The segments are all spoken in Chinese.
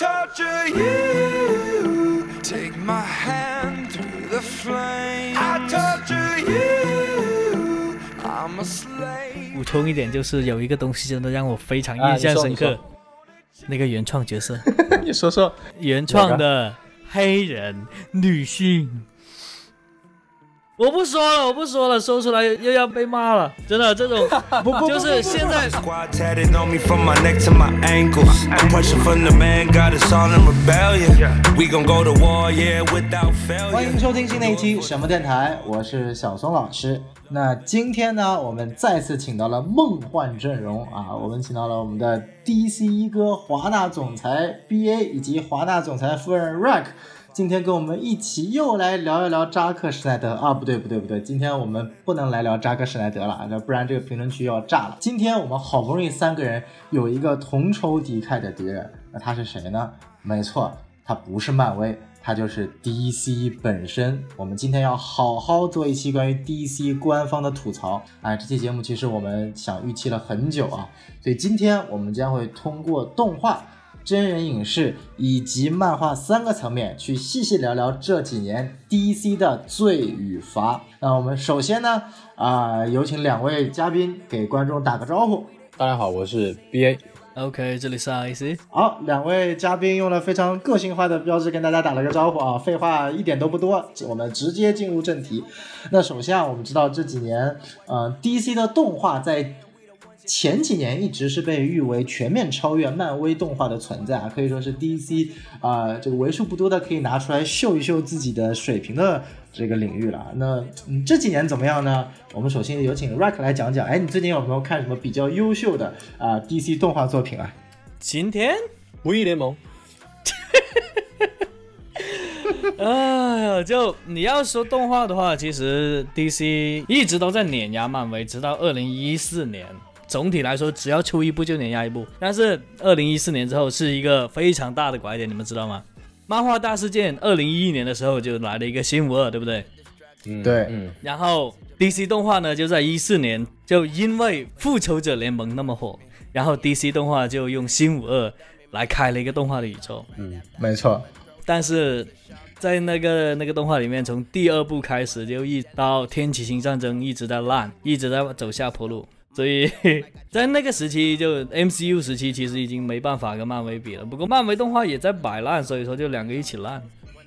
torture you. Take my hand through the flame. I torture you. I'm a slave. 补充一点，就是有一个东西真的让我非常啊印象深刻啊，那个原创角色，你说说，原创的黑人女性。我不说了，我不说了，说出来又要被骂了，真的这种，不不就是现在。欢迎收听新的一期什么电台，我是小松老师。那今天呢，我们再次请到了梦幻阵容啊，我们请到了我们的 DC 一哥华纳总裁 BA 以及华纳总裁夫人 Rack。今天跟我们一起又来聊一聊扎克施奈德啊，不对不对不对，今天我们不能来聊扎克施奈德了，那不然这个评论区要炸了。今天我们好不容易三个人有一个同仇敌忾的敌人，那他是谁呢？没错，他不是漫威。它就是 DC 本身。我们今天要好好做一期关于 DC 官方的吐槽。哎，这期节目其实我们想预期了很久啊，所以今天我们将会通过动画、真人影视以及漫画三个层面去细细聊聊这几年 DC 的罪与罚。那我们首先呢，啊、有请两位嘉宾给观众打个招呼。大家好，我是 BA。OK，这里是 IC。好，两位嘉宾用了非常个性化的标志跟大家打了个招呼啊，废话一点都不多，我们直接进入正题。那首先啊，我们知道这几年，呃，DC 的动画在前几年一直是被誉为全面超越漫威动画的存在啊，可以说是 DC 啊、这个为数不多的可以拿出来秀一秀自己的水平的这个领域了。那嗯，这几年怎么样呢？我们首先有请 Rack 来讲讲，哎，你最近有没有看什么比较优秀的啊、DC 动画作品啊？今天，无义联盟，哎呀，就你要说动画的话，其实 DC 一直都在碾压漫威，直到二零一四年。总体来说，只要出一部就碾压一部。但是二零一四年之后是一个非常大的拐点，你们知道吗？漫画大事件二零一一年的时候就来了一个新五二，对不对？嗯对嗯，然后 DC 动画呢，就在一四年，就因为复仇者联盟那么火，然后 DC 动画就用新五二来开了一个动画的宇宙。嗯没错，但是在那个那个动画里面，从第二部开始就一到天启星战争一直在烂，一直在走下坡路。所以 在那个时期，就 MCU 时期，其实已经没办法跟漫威比了。不过漫威动画也在摆烂，所以说就两个一起烂。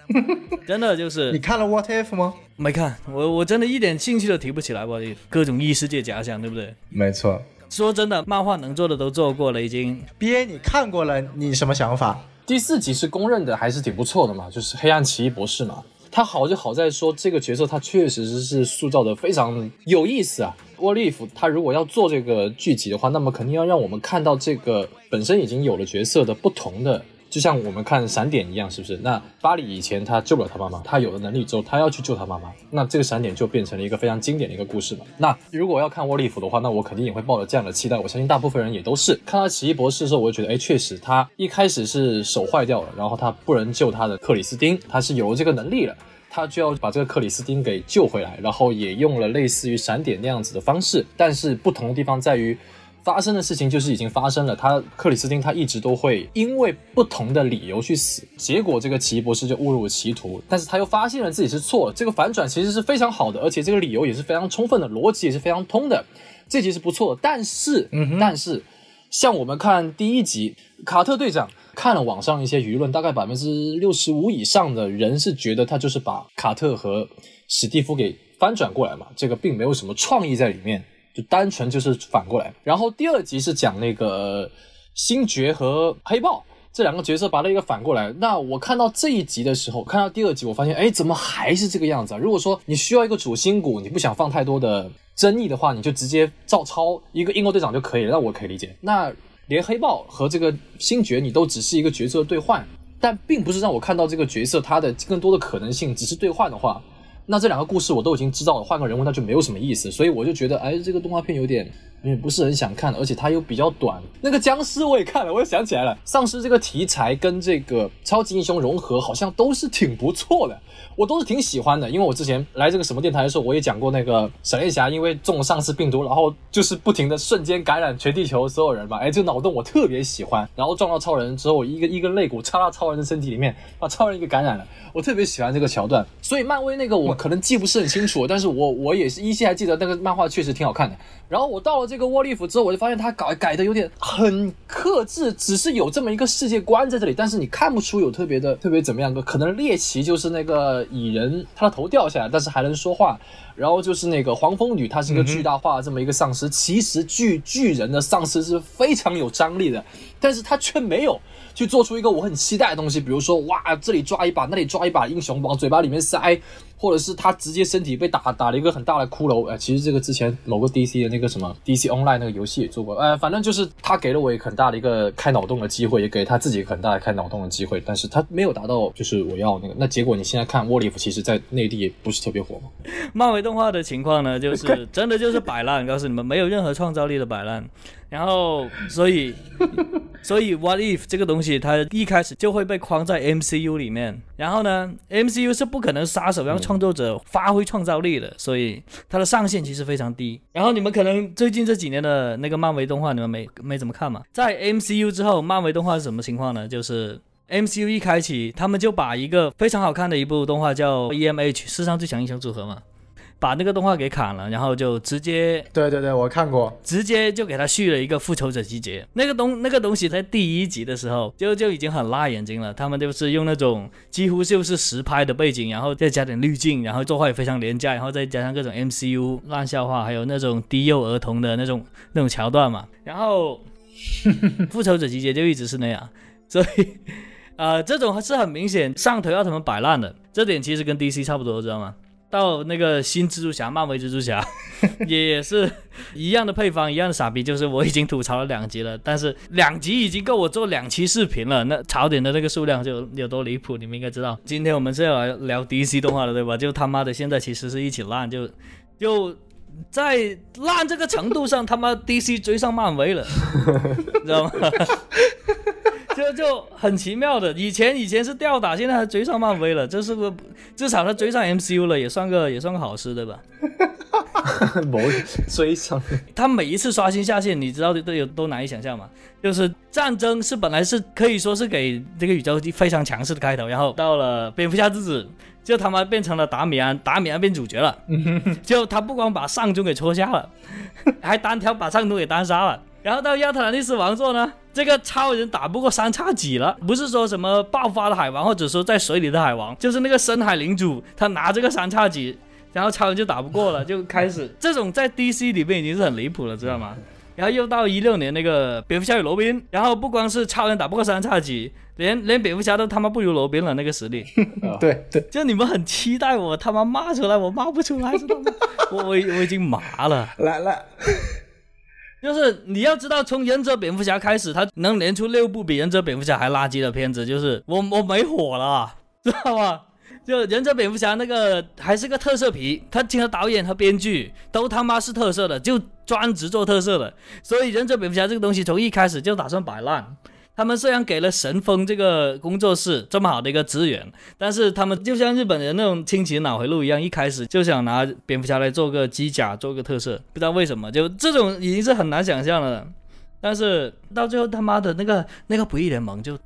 真的就是你看了 What If 吗？没看，我我真的一点兴趣都提不起来我，各种异世界假想，对不对？没错。说真的，漫画能做的都做过了，已经 B A 你看过了，你什么想法？第四集是公认的还是挺不错的嘛，就是黑暗奇异博士嘛。他好就好在说这个角色他确实是塑造的非常有意思啊。沃利夫他如果要做这个剧集的话，那么肯定要让我们看到这个本身已经有了角色的不同的。就像我们看闪点一样，是不是？那巴里以前他救不了他妈妈，他有了能力之后，他要去救他妈妈，那这个闪点就变成了一个非常经典的一个故事嘛。那如果要看沃利夫的话，那我肯定也会抱着这样的期待。我相信大部分人也都是看到奇异博士的时候，我就觉得，哎，确实他一开始是手坏掉了，然后他不能救他的克里斯汀，他是有这个能力了。他就要把这个克里斯汀给救回来，然后也用了类似于闪点那样子的方式，但是不同的地方在于，发生的事情就是已经发生了。他克里斯汀他一直都会因为不同的理由去死，结果这个奇异博士就误入歧途，但是他又发现了自己是错了。这个反转其实是非常好的，而且这个理由也是非常充分的，逻辑也是非常通的，这集是不错的。但是，嗯但是像我们看第一集，卡特队长看了网上一些舆论，大概百分之六十五以上的人是觉得他就是把卡特和史蒂夫给翻转过来嘛，这个并没有什么创意在里面，就单纯就是反过来。然后第二集是讲那个星爵和黑豹。这两个角色把了一个反过来，那我看到这一集的时候，看到第二集，我发现，哎，怎么还是这个样子啊？如果说你需要一个主心骨，你不想放太多的争议的话，你就直接照抄一个英国队长就可以了，那我可以理解。那连黑豹和这个星爵，你都只是一个角色的兑换，但并不是让我看到这个角色他的更多的可能性，只是兑换的话，那这两个故事我都已经知道了，换个人物那就没有什么意思，所以我就觉得，哎，这个动画片有点因为不是很想看，而且它又比较短。那个僵尸我也看了，我又想起来了，丧尸这个题材跟这个超级英雄融合，好像都是挺不错的。我都是挺喜欢的，因为我之前来这个什么电台的时候，我也讲过那个闪电侠，因为中了丧尸病毒，然后就是不停的瞬间感染全地球所有人嘛。哎，这脑洞我特别喜欢。然后撞到超人之后，一个一根肋骨插到超人的身体里面，把超人给感染了。我特别喜欢这个桥段。所以漫威那个我可能记不是很清楚，但是我我也是依稀还记得那个漫画确实挺好看的。然后我到了这个沃利弗之后，我就发现他改改的有点很克制，只是有这么一个世界观在这里，但是你看不出有特别的特别怎么样个。可能猎奇就是那个蚁人，他的头掉下来，但是还能说话。然后就是那个黄蜂女，她是一个巨大化这么一个丧尸。其实巨巨人的丧尸是非常有张力的，但是他却没有去做出一个我很期待的东西，比如说哇，这里抓一把，那里抓一把，英雄往嘴巴里面塞。或者是他直接身体被打打了一个很大的骷髅，哎，其实这个之前某个 DC 的那个什么 DC Online 那个游戏也做过，哎，反正就是他给了我一个很大的一个开脑洞的机会，也给他自己很大的开脑洞的机会，但是他没有达到就是我要那个，那结果你现在看沃利夫，其实在内地也不是特别火嘛。漫威动画的情况呢，就是真的就是摆烂，告诉你们没有任何创造力的摆烂。然后，所以，所以，What if 这个东西，它一开始就会被框在 MCU 里面。然后呢，MCU 是不可能杀手让创作者发挥创造力的，所以它的上限其实非常低。然后你们可能最近这几年的那个漫威动画，你们没没怎么看嘛？在 MCU 之后，漫威动画是什么情况呢？就是 MCU 一开启，他们就把一个非常好看的一部动画叫 EMH 世上最强英雄组合嘛。把那个动画给砍了，然后就直接对对对，我看过，直接就给他续了一个复仇者集结。那个东那个东西在第一集的时候就就已经很辣眼睛了。他们就是用那种几乎就是实拍的背景，然后再加点滤镜，然后作画也非常廉价，然后再加上各种 MCU 烂笑话，还有那种低幼儿童的那种那种桥段嘛。然后复仇者集结就一直是那样，所以呃，这种是很明显上头要他们摆烂的。这点其实跟 DC 差不多，知道吗？到那个新蜘蛛侠，漫威蜘蛛侠，也是一样的配方，一样的傻逼。就是我已经吐槽了两集了，但是两集已经够我做两期视频了。那槽点的那个数量就有多离谱，你们应该知道。今天我们是要来聊 DC 动画的，对吧？就他妈的现在其实是一起烂，就就在烂这个程度上，他妈 DC 追上漫威了，知道吗？就 就很奇妙的，以前以前是吊打，现在还追上漫威了，这是个至少他追上 MCU 了，也算个也算个好事，对吧？没追上，他每一次刷新下线，你知道都有都难以想象吗？就是战争是本来是可以说是给这个宇宙非常强势的开头，然后到了蝙蝠侠之子，就他妈变成了达米安，达米安变主角了，就他不光把上中给戳瞎了，还单挑把上中给单杀了。然后到亚特兰蒂斯王座呢，这个超人打不过三叉戟了，不是说什么爆发的海王，或者说在水里的海王，就是那个深海领主，他拿这个三叉戟，然后超人就打不过了，就开始 这种在 DC 里面已经是很离谱了，知道吗？然后又到一六年那个蝙蝠侠与罗宾，然后不光是超人打不过三叉戟，连连蝙蝠侠都他妈不如罗宾了，那个实力。对 对，就你们很期待我他妈骂出来，我骂不出来，知道吗？我我我已经麻了。来来。就是你要知道，从忍者蝙蝠侠开始，他能连出六部比忍者蝙蝠侠还垃圾的片子，就是我我没火了，知道吗？就忍者蝙蝠侠那个还是个特色皮，他请的导演和编剧都他妈是特色的，就专职做特色的，所以忍者蝙蝠侠这个东西从一开始就打算摆烂。他们虽然给了神风这个工作室这么好的一个资源，但是他们就像日本人那种清奇脑回路一样，一开始就想拿蝙蝠侠来做个机甲，做个特色，不知道为什么，就这种已经是很难想象了。但是到最后他妈的那个那个不义联盟就。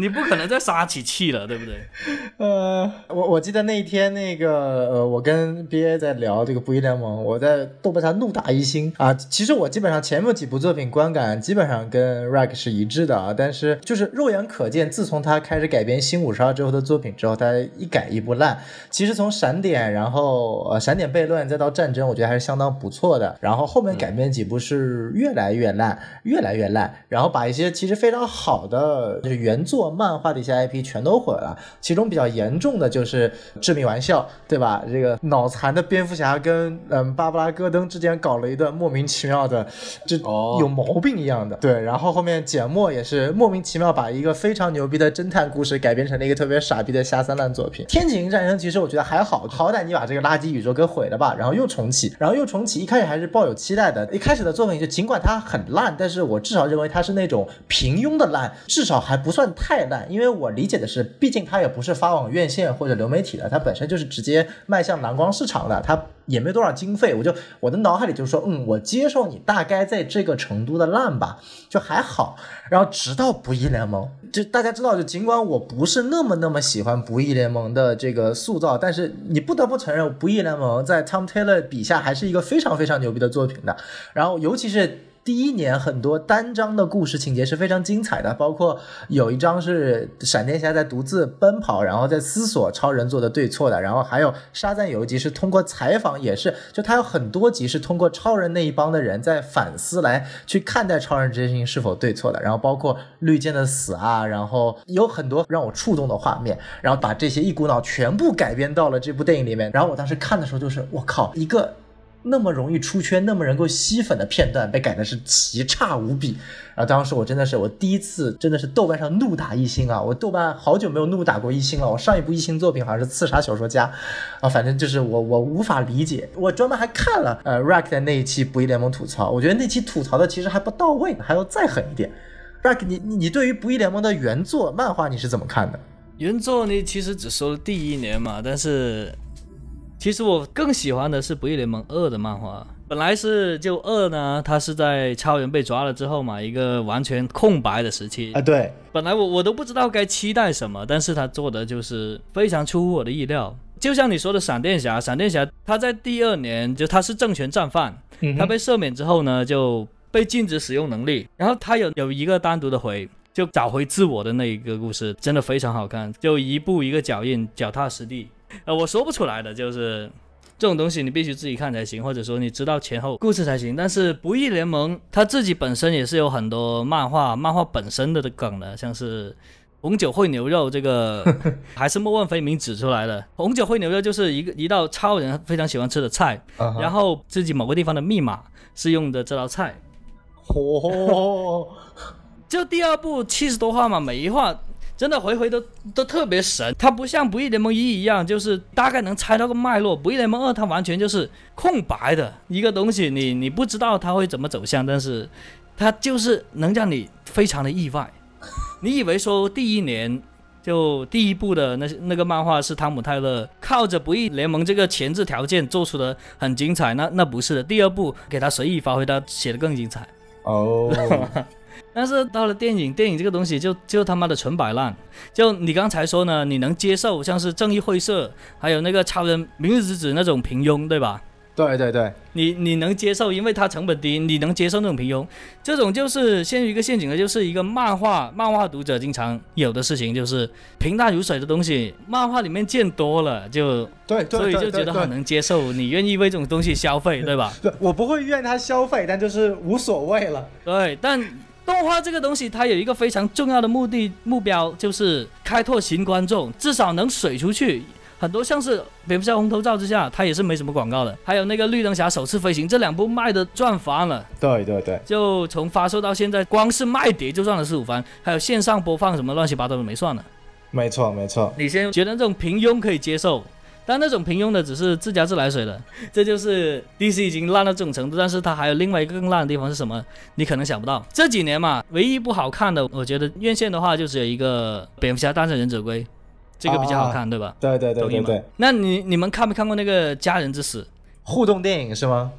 你不可能再撒起气了，对不对？呃，我我记得那一天，那个呃，我跟 BA 在聊这个不义联盟，我在豆瓣上怒打一星啊。其实我基本上前面几部作品观感基本上跟 Rack 是一致的啊，但是就是肉眼可见，自从他开始改编新五十二之后的作品之后，他一改一不烂。其实从闪点，然后呃闪点悖论，再到战争，我觉得还是相当不错的。然后后面改编几部是越来越烂，越来越烂，然后把一些其实非常好的就是原作。作、漫画的一些 IP 全都毁了。其中比较严重的就是《致命玩笑》，对吧？这个脑残的蝙蝠侠跟嗯巴布拉戈登之间搞了一段莫名其妙的，就哦有毛病一样的。对，然后后面简墨也是莫名其妙把一个非常牛逼的侦探故事改编成了一个特别傻逼的下三滥作品。天启战争其实我觉得还好，好歹你把这个垃圾宇宙给毁了吧，然后又重启，然后又重启，一开始还是抱有期待的。一开始的作品就尽管它很烂，但是我至少认为它是那种平庸的烂，至少还不算太烂。因为我理解的是，毕竟它也不是发往院线或者流媒体的，它本身就是直接迈向蓝光市场的，它也没多少经费。我就我的脑海里就说，嗯，我接受你大概在这个程度的烂吧，就还好。然后直到不义联盟，就大家知道，就尽管我不是那么那么喜欢不义联盟的这个塑造，但是你不得不承认，不义联盟在 Tom Taylor 笔下还是一个非常非常牛逼的作品的。然后尤其是。第一年很多单章的故事情节是非常精彩的，包括有一章是闪电侠在独自奔跑，然后在思索超人做的对错的，然后还有沙赞有一集是通过采访，也是就他有很多集是通过超人那一帮的人在反思来去看待超人这件事情是否对错的，然后包括绿箭的死啊，然后有很多让我触动的画面，然后把这些一股脑全部改编到了这部电影里面，然后我当时看的时候就是我靠一个。那么容易出圈、那么能够吸粉的片段被改的是奇差无比，然后当时我真的是我第一次真的是豆瓣上怒打一星啊！我豆瓣好久没有怒打过一星了。我上一部一星作品好像是《刺杀小说家》，啊，反正就是我我无法理解。我专门还看了呃 Rack 的那一期不义联盟吐槽，我觉得那期吐槽的其实还不到位，还要再狠一点。Rack，你你你对于不义联盟的原作漫画你是怎么看的？原作呢，其实只说了第一年嘛，但是其实我更喜欢的是《不义联盟二》的漫画。本来是就二呢，它是在超人被抓了之后嘛，一个完全空白的时期。啊，对，本来我我都不知道该期待什么，但是他做的就是非常出乎我的意料。就像你说的，闪电侠，闪电侠他在第二年就他是政权战犯，嗯他被赦免之后呢，就被禁止使用能力，然后他有有一个单独的回。就找回自我的那一个故事，真的非常好看，就一步一个脚印，脚踏实地。呃，我说不出来的，就是这种东西你必须自己看才行，或者说你知道前后故事才行。但是《不义联盟》它自己本身也是有很多漫画，漫画本身的梗的，像是红酒烩牛肉这个，还是莫问飞明指出来的。红酒烩牛肉就是一个一道超人非常喜欢吃的菜，然后自己某个地方的密码是用的这道菜。嚯，就第二部七十多话嘛，每一话真的回回都都特别神。它不像《不义联盟一》一样，就是大概能猜到个脉络，《不义联盟二》它完全就是空白的一个东西，你你不知道它会怎么走向，但是它就是能让你非常的意外。你以为说第一年就第一部的那那个漫画是汤姆泰勒靠着《不义联盟》这个前置条件做出的很精彩，那那不是的。第二部给他随意发挥，他写的更精彩。哦，但是到了电影，电影这个东西就就他妈的纯摆烂。就你刚才说呢，你能接受像是正义会社，还有那个超人明日之子那种平庸，对吧？对对对，你你能接受，因为它成本低，你能接受那种平庸。这种就是陷入一个陷阱的，就是一个漫画漫画读者经常有的事情，就是平淡如水的东西，漫画里面见多了，就对对，所以就觉得很能接受，你愿意为这种东西消费，对吧？对，我不会怨他消费，但就是无所谓了。对，但动画这个东西，它有一个非常重要的目的目标，就是开拓新观众，至少能水出去。很多像是《蝙蝠侠红头罩之下》，它也是没什么广告的，还有那个《绿灯侠首次飞行》，这两部卖的赚翻了。对对对，就从发售到现在，光是卖碟就赚了四五番，还有线上播放什么乱七八糟的没算呢。没错没错。你先觉得这种平庸可以接受，但那种平庸的只是自家自来水的，这就是 DC 已经烂到这种程度。但是它还有另外一个更烂的地方是什么？你可能想不到。这几年嘛，唯一不好看的，我觉得院线的话就只有一个《蝙蝠侠：大战忍者龟》，这个比较好看，对吧？对对对。那你你们看没看过那个《家人之死》？互动电影是吗？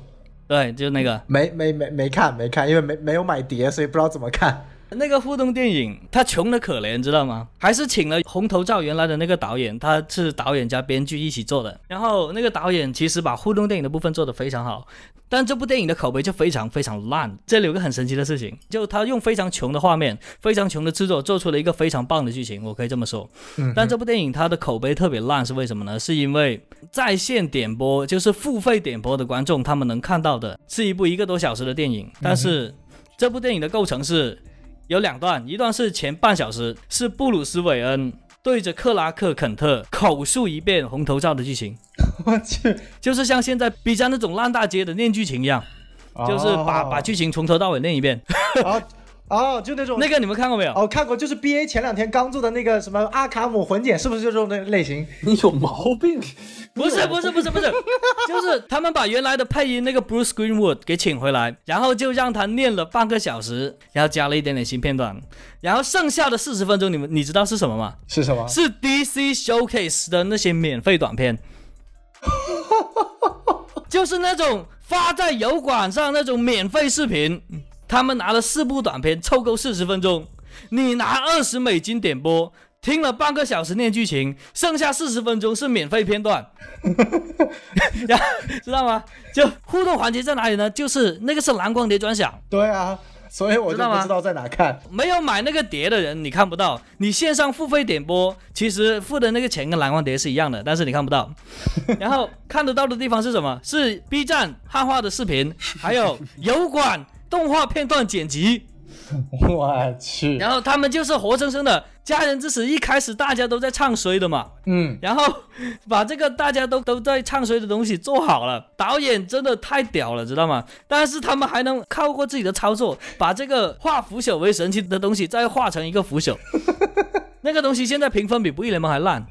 对，就那个。没没没没看没看，因为没没有买碟，所以不知道怎么看。那个互动电影，他穷的可怜，知道吗？还是请了红头罩原来的那个导演，他是导演加编剧一起做的。然后那个导演其实把互动电影的部分做得非常好，但这部电影的口碑就非常非常烂。这里有个很神奇的事情，就他用非常穷的画面、非常穷的制作，做出了一个非常棒的剧情，我可以这么说。嗯但这部电影它的口碑特别烂，是为什么呢？是因为在线点播，就是付费点播的观众，他们能看到的是一部一个多小时的电影，但是这部电影的构成是。有两段，一段是前半小时，是布鲁斯·韦恩对着克拉克·肯特口述一遍红头罩的剧情，我去，就是像现在 B 站那种烂大街的念剧情一样，就是把、哦。把剧情从头到尾念一遍。哦哦，就那种那个你们看过没有？哦看过，就是 B A 前两天刚做的那个什么阿卡姆混剪，是不是就这种类类型？你有毛病！不是不是不是不是，就是他们把原来的配音那个 Bruce Greenwood 给请回来，然后就让他念了半个小时，然后加了一点点新片段，然后剩下的四十分钟，你们你知道是什么吗？是什么？是 DC Showcase 的那些免费短片，就是那种发在油管上那种免费视频，他们拿了四部短片凑够四十分钟，你拿二十美金点播。听了半个小时念剧情，剩下四十分钟是免费片段，然后知道吗？就互动环节在哪里呢？就是那个是蓝光碟专享，对啊，所以我就知道吗不知道在哪看。没有买那个碟的人，你看不到。你线上付费点播，其实付的那个钱跟蓝光碟是一样的，但是你看不到。然后看得到的地方是什么？是 B 站汉化的视频，还有油管动画片段剪辑。我去，然后他们就是活生生的《家人之死》，一开始大家都在唱衰的嘛，嗯，然后把这个大家都都在唱衰的东西做好了，导演真的太屌了，知道吗？但是他们还能靠过自己的操作，把这个化腐朽为神奇的东西再化成一个腐朽。那个东西现在评分比《不义联盟》还烂，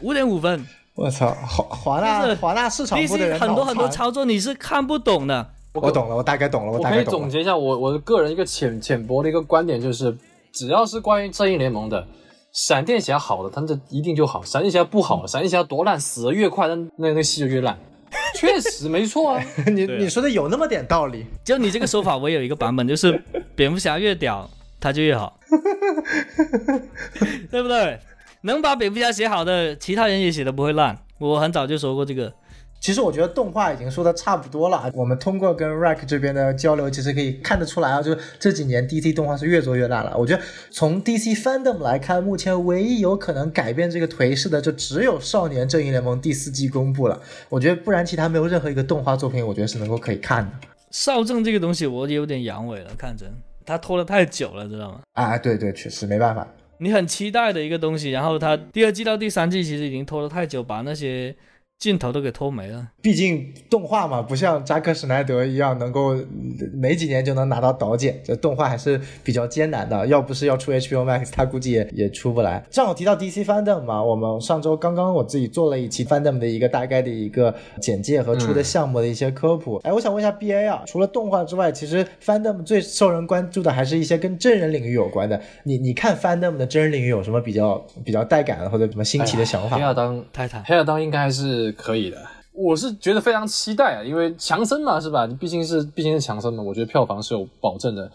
五点五分。我操，华华纳华纳市场部的人很多很多操作你是看不懂的。我懂了，我大概懂了，我可以大概懂了。总结一下我我的个人一个浅浅薄的一个观点，就是只要是关于正义联盟的，闪电侠好的，他这一定就好；闪电侠不好，闪电侠多烂，死的越快，那那那戏就越烂。确实没错啊，你你说的有那么点道理。就你这个说法，我有一个版本，就是蝙蝠侠越屌，他就越好，对不对？能把蝙蝠侠写好的，其他人也写的不会烂。我很早就说过这个。其实我觉得动画已经说的差不多了。我们通过跟 Rack 这边的交流，其实可以看得出来啊，就是这几年 DC 动画是越做越大了。我觉得从 DC Fandom 来看，目前唯一有可能改变这个颓势的，就只有《少年正义联盟》第四季公布了。我觉得不然其他没有任何一个动画作品，我觉得是能够可以看的。少正这个东西，我有点阳痿了，看着，他拖了太久了，知道吗？啊，对对，确实没办法。你很期待的一个东西，然后他第二季到第三季其实已经拖了太久，把那些镜头都给偷没了。毕竟动画嘛，不像扎克施奈德一样能够嗯没几年就能拿到导剪，这动画还是比较艰难的。要不是要出 HBO Max，他估计也也出不来。正好提到 DC Fandom 嘛，我们上周刚刚我自己做了一期 Fandom 的一个大概的一个简介和出的项目的一些科普。哎、我想问一下 BA 啊，除了动画之外，其实 Fandom 最受人关注的还是一些跟真人领域有关的。你你看 Fandom 的真人领域有什么比较比较带感的或者什么新奇的想法吗？黑亚当泰坦黑亚当应该还是可以的。我是觉得非常期待啊，因为强森嘛，是吧？你毕竟是毕竟是强森嘛，我觉得票房是有保证的。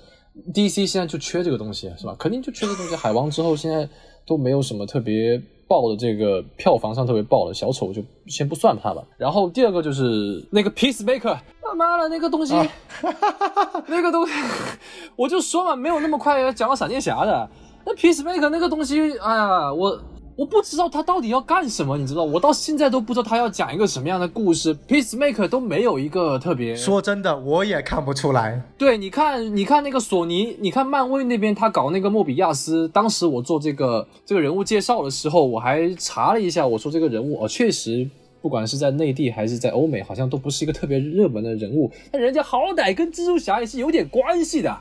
DC 现在就缺这个东西，是吧？肯定就缺这个东西。海王之后，现在都没有什么特别爆的这个票房上特别爆的，小丑就先不算它吧。然后第二个就是那个 Peacemaker，他妈的 那个东西，那个东西，我就说嘛，没有那么快要讲到闪电侠的。那 Peacemaker 那个东西，哎呀，我我不知道他到底要干什么，你知道？我到现在都不知道他要讲一个什么样的故事。Peacemaker 都没有一个特别说真的，我也看不出来。对，你看，你看那个索尼，你看漫威那边他搞那个莫比亚斯，当时我做这个这个人物介绍的时候，我还查了一下，我说这个人物哦，确实不管是在内地还是在欧美，好像都不是一个特别热门的人物，但人家好歹跟蜘蛛侠也是有点关系的。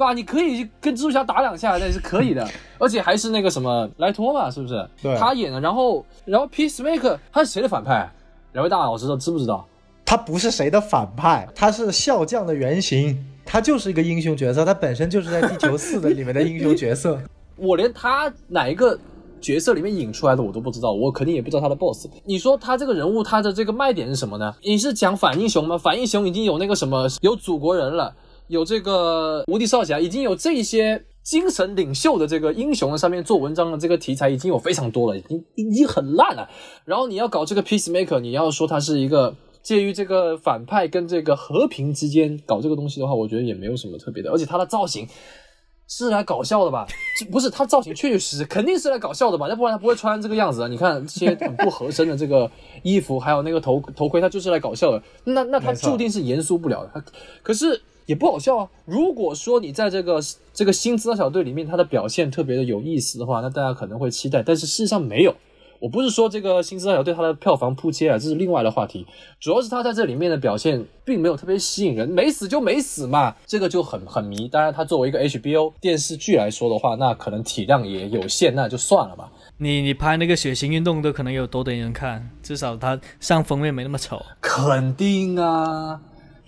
对吧？你可以跟蜘蛛侠打两下，那也是可以的，而且还是那个什么莱托嘛，是不是？对他演的。然后，然后 Peacemaker 他是谁的反派？两位大佬知道知不知道？他不是谁的反派，他是笑匠的原型，他就是一个英雄角色，他本身就是在地球四的里面的英雄角色。我连他哪一个角色里面引出来的我都不知道，我肯定也不知道他的 boss。你说他这个人物他的这个卖点是什么呢？你是讲反英雄吗？反英雄已经有那个什么有祖国人了，有这个无敌少侠，已经有这些精神领袖的这个英雄的上面做文章的这个题材已经有非常多了，已经已经很烂了。然后你要搞这个 peacemaker，你要说它是一个。介于这个反派跟这个和平之间搞这个东西的话，我觉得也没有什么特别的，而且他的造型是来搞笑的吧？不是他造型确确实实肯定是来搞笑的吧？要不然他不会穿这个样子啊！你看这些很不合身的这个衣服，还有那个头头盔，他就是来搞笑的。那那他注定是严肃不了的。他可是也不好笑啊。如果说你在这个这个新资料小队里面他的表现特别的有意思的话，那大家可能会期待，但是事实上没有。我不是说这个新资料小队它的票房扑街啊，这是另外的话题，主要是他在这里面的表现并没有特别吸引人，没死就没死嘛，这个就很很迷。当然，它作为一个 HBO 电视剧来说的话，那可能体量也有限，那就算了吧。你你拍那个血腥运动都可能有多点人看，至少它上封面没那么丑。肯定啊，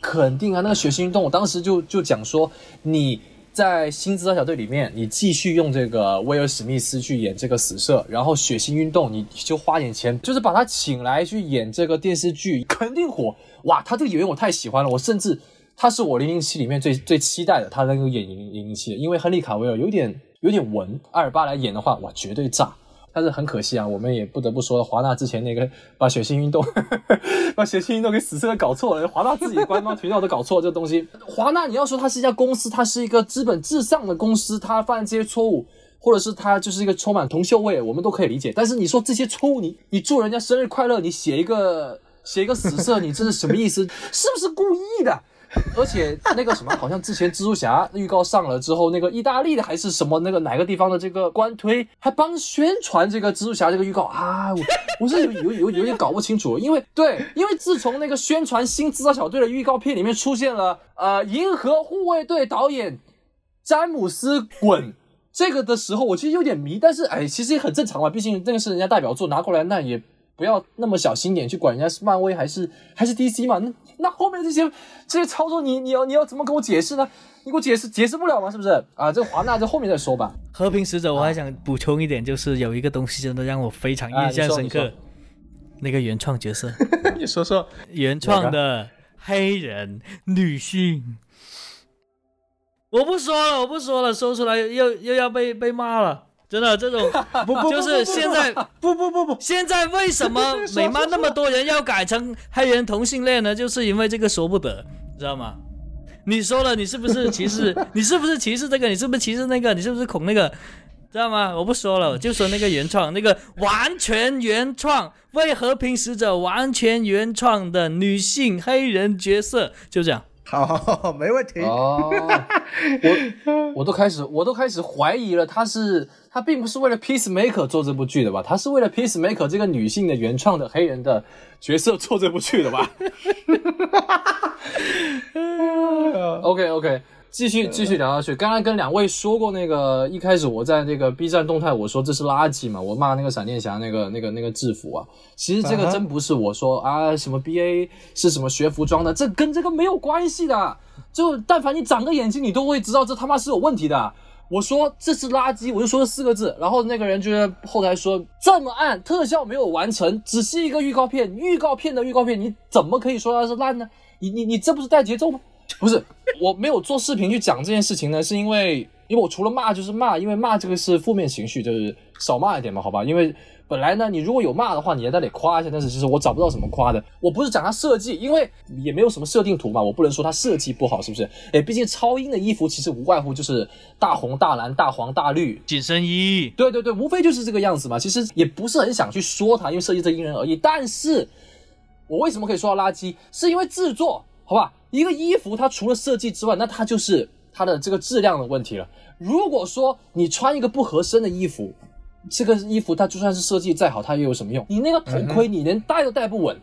肯定啊，那个血腥运动，我当时就就讲说你。在新资料小队里面，你继续用这个威尔史密斯去演这个死射，然后血腥运动，你就花点钱，就是把他请来去演这个电视剧，肯定火哇！他这个演员我太喜欢了，我甚至他是我零零七里面最 最期待的，他能够演零零零七，因为亨利卡维尔有点有点文，阿尔巴来演的话，哇，绝对炸。但是很可惜啊，我们也不得不说，华纳之前那个 把血腥运动，把血腥运动给死死搞错了。华纳自己官方渠道都搞错这东西。华纳你要说它是一家公司，它是一个资本至上的公司，它犯这些错误，或者是它就是一个充满铜臭味，我们都可以理解。但是你说这些错误，你你祝人家生日快乐，你写一个写一个死色，你这是什么意思？是不是故意的？而且那个什么，好像之前蜘蛛侠预告上了之后，那个意大利的还是什么那个哪个地方的这个官推还帮宣传这个蜘蛛侠这个预告啊，我我是有有有有点搞不清楚，因为对，因为自从那个宣传新制造小队的预告片里面出现了呃银河护卫队导演詹姆斯滚这个的时候，我其实有点迷，但是哎，其实也很正常嘛，毕竟那个是人家代表作拿过来，那也。不要那么小心眼去管人家是漫威还是还是 DC 嘛？那那后面这些这些操作，你你要你要怎么跟我解释呢？你给我解释解释不了吗？是不是啊？这华纳在后面再说吧。和平使者，我还想补充一点，就是有一个东西真的让我非常印象深刻，那个原创角色，你说说原创的黑人女性，我不说了，我不说了，说出来又又要被被骂了。真的这种 不不就是现在不不不不，现在为什么 美漫那么多人要改成黑人同性恋呢？就是因为这个说不得，知道吗？你说了，你是不是 歧视？你是不是歧视这个？你是不是歧视那个？你是不是恐那个？知道吗？我不说了，就说那个原创，那个完全原创为和平使者完全原创的女性黑人角色，就这样。好，没问题。哦，我我都开始我都开始怀疑了，他是他并不是为了 Peacemaker 做这部剧的吧？他是为了 Peacemaker 这个女性的原创的黑人的角色做这部剧的吧？OK OK。继续继续聊下去。刚刚跟两位说过，那个一开始我在那个 B 站动态我说这是垃圾嘛，我骂那个闪电侠那个那个那个制服啊。其实这个真不是我说啊，什么 BA 是什么学服装的，这跟这个没有关系的。就但凡你长个眼睛，你都会知道这他妈是有问题的。我说这是垃圾，我就说了四个字。然后那个人就在后台说这么暗，特效没有完成，只是一个预告片，预告片的预告片，你怎么可以说它是烂呢？你你你这不是带节奏吗？不是，我没有做视频去讲这件事情呢，是因为，因为我除了骂就是骂，因为骂这个是负面情绪，就是少骂一点嘛，好吧？因为本来呢，你如果有骂的话，你在那里夸一下，但是其实我找不到什么夸的。我不是讲它设计，因为也没有什么设定图嘛，我不能说它设计不好，是不是？哎，毕竟超英的衣服其实无外乎就是大红大蓝大黄大绿紧身衣，对对对，无非就是这个样子嘛。其实也不是很想去说它，因为设计这因人而异。但是我为什么可以说到垃圾？是因为制作，好吧？一个衣服，它除了设计之外，那它就是它的这个质量的问题了。如果说你穿一个不合身的衣服，这个衣服它就算是设计再好，它又有什么用？你那个头盔，你连戴都戴不稳。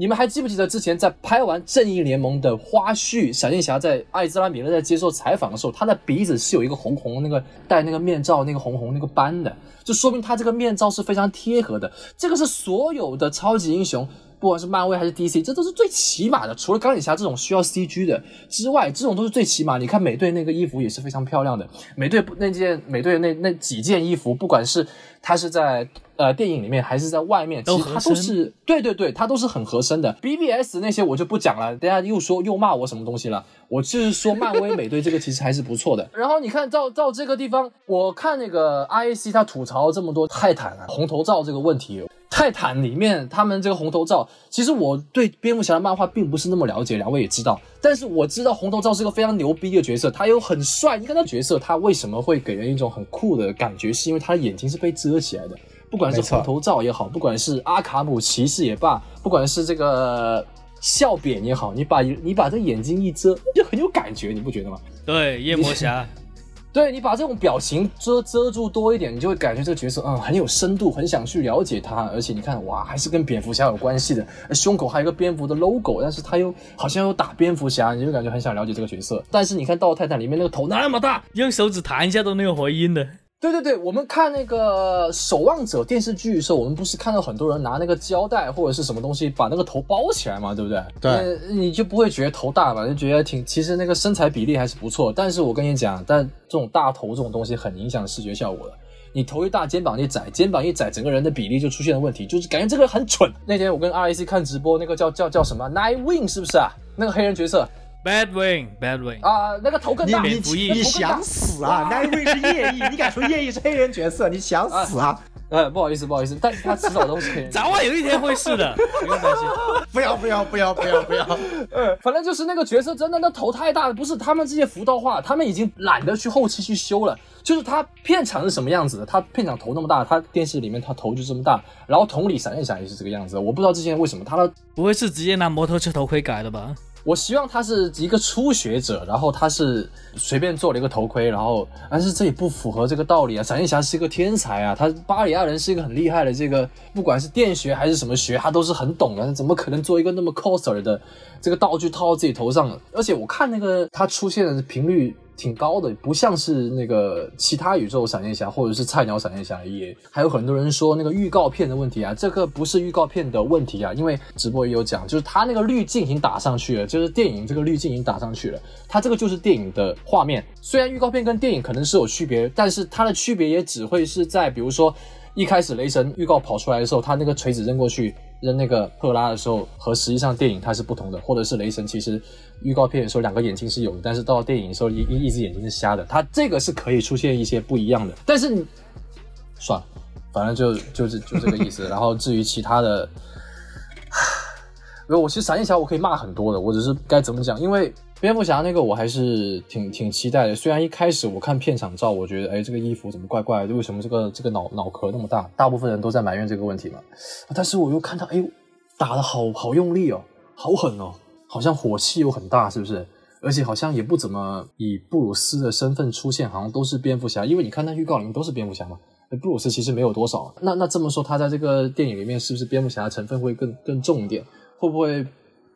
你们还记不记得之前在拍完《正义联盟》的花絮，闪电侠在艾兹拉米勒在接受采访的时候，他的鼻子是有一个红红那个戴那个面罩那个红红那个斑的，就说明他这个面罩是非常贴合的。这个是所有的超级英雄。不管是漫威还是 DC，这都是最起码的。除了钢铁侠这种需要 CG 的之外，这种都是最起码。你看美队那个衣服也是非常漂亮的。美队那件美队那那几件衣服，不管是它是在呃电影里面还是在外面，其实它都是对对对，它都是很合身的。BBS 那些我就不讲了，等下又说又骂我什么东西了。我就是说漫威美队这个其实还是不错的。然后你看到到这个地方，我看那个 IAC 他吐槽这么多泰坦啊红头罩这个问题。泰坦里面，他们这个红头罩，其实我对蝙蝠侠的漫画并不是那么了解，两位也知道。但是我知道红头罩是个非常牛逼的角色，他又很帅。你看他角色，他为什么会给人一种很酷的感觉？是因为他的眼睛是被遮起来的。不管是红头罩也好，不管是阿卡姆骑士也罢，不管是这个笑扁也好，你把你把这眼睛一遮，就很有感觉，你不觉得吗？对，夜魔侠，对你把这种表情遮遮住多一点，你就会感觉这个角色嗯很有深度，很想去了解他。而且你看哇，还是跟蝙蝠侠有关系的，胸口还有一个蝙蝠的 logo，但是他又好像又打蝙蝠侠，你就感觉很想了解这个角色。但是你看《盗泰坦》里面那个头那么大，用手指弹一下都没有回音的。对对对，我们看那个《守望者》电视剧的时候，我们不是看到很多人拿那个胶带或者是什么东西把那个头包起来嘛，对不对？对那你就不会觉得头大嘛，就觉得挺，其实那个身材比例还是不错。但是我跟你讲，但这种大头这种东西很影响视觉效果的。你头一大，肩膀一窄，肩膀一窄，整个人的比例就出现了问题，就是感觉这个人很蠢。那天我跟 RAC 看直播，那个叫叫叫什么 Nightwing 是不是啊？那个黑人角色 Bad Wing，Bad Wing，啊、那个头更大，你你蝙蝠翼你想死啊！那位是夜翼，你敢说夜翼是黑人角色？你想死啊！呃，不好意思，不好意思，但是他迟早都是黑人。早晚有一天会是的，不用担心。不要不要不要不要不要！呃，反正就是那个角色真的那头太大了，不是他们这些服道化，他们已经懒得去后期去修了。就是他片场是什么样子的，他片场头那么大，他电视里面他头就这么大，然后同理闪电侠也是这个样子。我不知道之前为什么他的，不会是直接拿摩托车头盔改的吧？我希望他是一个初学者，然后他是随便做了一个头盔，然后但是这也不符合这个道理啊。闪电侠是一个天才啊，他巴里亚人是一个很厉害的这个，不管是电学还是什么学，他都是很懂的，怎么可能做一个那么 coser 的这个道具套到自己头上？而且我看那个他出现的频率。挺高的，不像是那个其他宇宙闪电侠或者是菜鸟闪电侠也，还有很多人说那个预告片的问题啊，这个不是预告片的问题啊，因为直播也有讲，就是他那个滤镜已经打上去了，就是电影这个滤镜已经打上去了，它这个就是电影的画面，虽然预告片跟电影可能是有区别，但是它的区别也只会是在比如说一开始雷神预告跑出来的时候，他那个锤子扔过去。扔那个赫拉的时候和实际上电影它是不同的，或者是雷神其实预告片的时候两个眼睛是有的，但是到电影的时候一一只眼睛是瞎的，它这个是可以出现一些不一样的。但是你算了，反正就就是就这个意思。然后至于其他的，因为我其实闪电侠我可以骂很多的，我只是该怎么讲，因为。蝙蝠侠那个我还是挺挺期待的，虽然一开始我看片场照，我觉得哎这个衣服怎么怪怪的，为什么这个这个脑脑壳那么大？大部分人都在埋怨这个问题嘛。但是我又看到哎打的好好用力哦，好狠哦，好像火气又很大，是不是？而且好像也不怎么以布鲁斯的身份出现，好像都是蝙蝠侠，因为你看那预告里面都是蝙蝠侠嘛。布鲁斯其实没有多少，那那这么说，他在这个电影里面是不是蝙蝠侠的成分会更更重一点？会不会？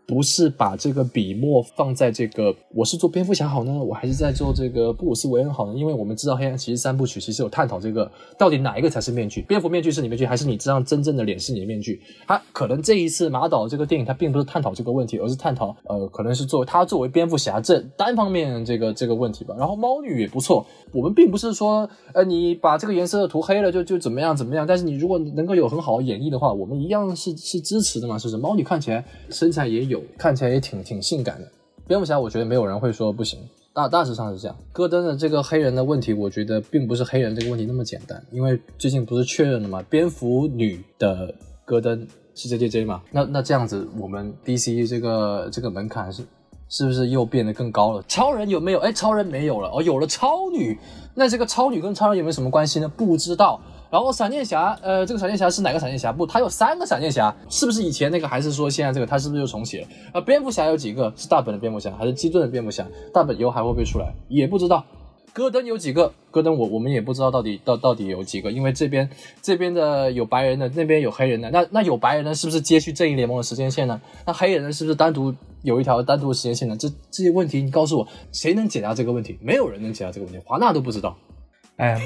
不是把这个笔墨放在这个我是做蝙蝠侠好呢，我还是在做这个布鲁斯韦恩好呢？因为我们知道黑暗骑士三部曲其实有探讨这个到底哪一个才是面具，蝙蝠面具是你面具，还是你这张真正的脸是你的面具？他可能这一次马导这个电影他并不是探讨这个问题，而是探讨呃可能是作为他作为蝙蝠侠这单方面这个这个问题吧。然后猫女也不错，我们并不是说呃你把这个颜色涂黑了就就怎么样怎么样，但是你如果能够有很好的演绎的话，我们一样是是支持的嘛，是不是？猫女看起来身材也。有看起来也挺挺性感的，蝙蝠侠我觉得没有人会说不行，大大致上是这样。戈登的这个黑人的问题，我觉得并不是黑人这个问题那么简单，因为最近不是确认了吗？蝙蝠女的戈登是 J J J 嘛？那那这样子，我们 D C 这个这个门槛是是不是又变得更高了？超人有没有？哎，超人没有了哦，有了超女，那这个超女跟超人有没有什么关系呢？不知道。然后闪电侠，呃，这个闪电侠是哪个闪电侠？不，他有三个闪电侠，是不是以前那个，还是说现在这个？他是不是又重启了？呃，蝙蝠侠有几个？是大本的蝙蝠侠，还是基顿的蝙蝠侠？大本以后还会不会出来？也不知道。戈登有几个？戈登我我们也不知道到底到到底有几个，因为这边这边的有白人的，那边有黑人的。那那有白人的是不是接续正义联盟的时间线呢？那黑人的是不是单独有一条单独的时间线呢？这这些问题，你告诉我，谁能解答这个问题？没有人能解答这个问题，华纳都不知道。哎，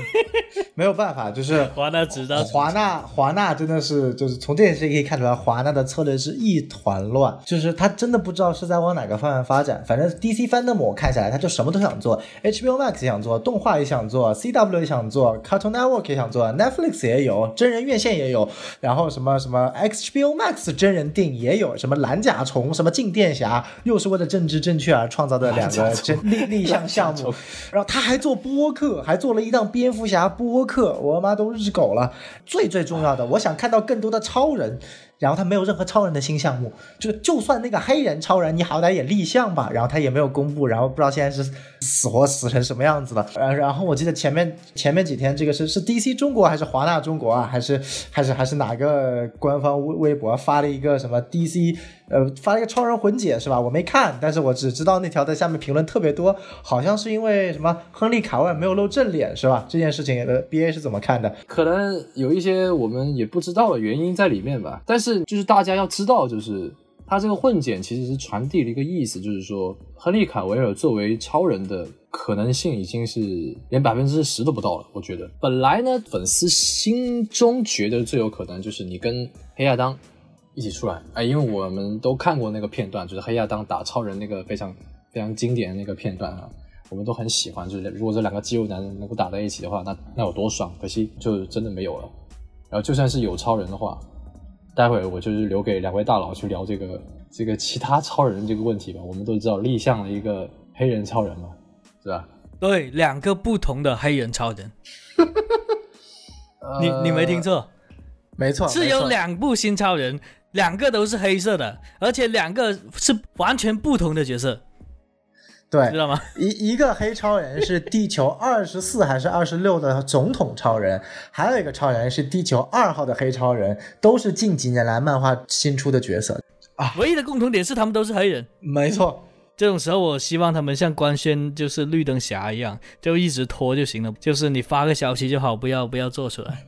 没有办法，就是 华纳知道，华纳华纳真的是，就是从这件事可以看出来，华纳的策略是一团乱，就是他真的不知道是在往哪个方向发展。反正 DC Fandom 我看下来，他就什么都想做，HBO Max 也想做，动画也想做，CW 也想做，Cartoon Network 也想做，Netflix 也有，真人院线也有，然后什么什么 HBO Max 真人电影也有，什么蓝甲虫，什么静电侠，又是为了政治正确而创造的两个真立立项项目，然后他还做播客，还做了一。像蝙蝠侠播客，我他妈都日狗了。最最重要的，我想看到更多的超人。然后他没有任何超人的新项目，就就算那个黑人超人，你好歹也立项吧，然后他也没有公布，然后不知道现在是死活死成什么样子了。然，然后我记得前面前面几天这个是是 DC 中国还是华纳中国啊，还是还是还是哪个官方微微博发了一个什么 DC 呃发了一个超人混剪是吧？我没看，但是我只知道那条在下面评论特别多，好像是因为什么亨利卡维尔没有露正脸是吧？这件事情呃 BA 是怎么看的？可能有一些我们也不知道的原因在里面吧。但是是就是大家要知道，就是他这个混剪其实是传递了一个意思，就是说亨利卡维尔作为超人的可能性已经是连百分之十都不到了。我觉得本来呢，粉丝心中觉得最有可能就是你跟黑亚当一起出来，哎，因为我们都看过那个片段，就是黑亚当打超人那个非常非常经典的那个片段啊。我们都很喜欢，就是如果这两个肌肉男人能够打在一起的话，那那有多爽！可惜就真的没有了。然后就算是有超人的话，待会儿我就是留给两位大佬去聊这个这个其他超人这个问题吧。我们都知道立项了一个黑人超人嘛，是吧？对，两个不同的黑人超人，你你没听错，没错，是有两部新超人，两个都是黑色的，而且两个是完全不同的角色。对，知道吗？一一个黑超人是地球二十四还是二十六的总统超人，还有一个超人是地球二号的黑超人，都是近几年来漫画新出的角色啊。唯一的共同点是他们都是黑人。没错，这种时候我希望他们像官宣就是绿灯侠一样，就一直拖就行了，就是你发个消息就好，不要不要做出来。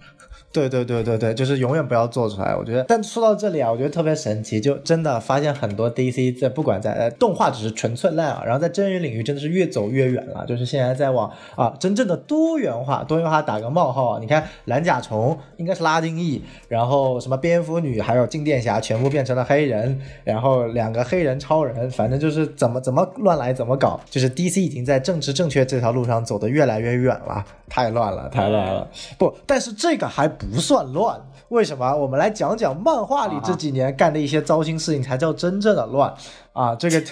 对对对对对，就是永远不要做出来。我觉得，但说到这里啊，我觉得特别神奇，就真的发现很多 DC 在不管在呃动画只是纯粹烂啊，然后在真人领域真的是越走越远了。就是现在在往啊真正的多元化，多元化打个冒号啊，你看蓝甲虫应该是拉丁裔，然后什么蝙蝠女还有静电侠全部变成了黑人，然后两个黑人超人，反正就是怎么怎么乱来怎么搞，就是 DC 已经在政治正确这条路上走得越来越远了，太乱了，太乱了。不，但是这个还。不算乱，为什么？我们来讲讲漫画里这几年干的一些糟心事情，才叫真正的乱啊！这个。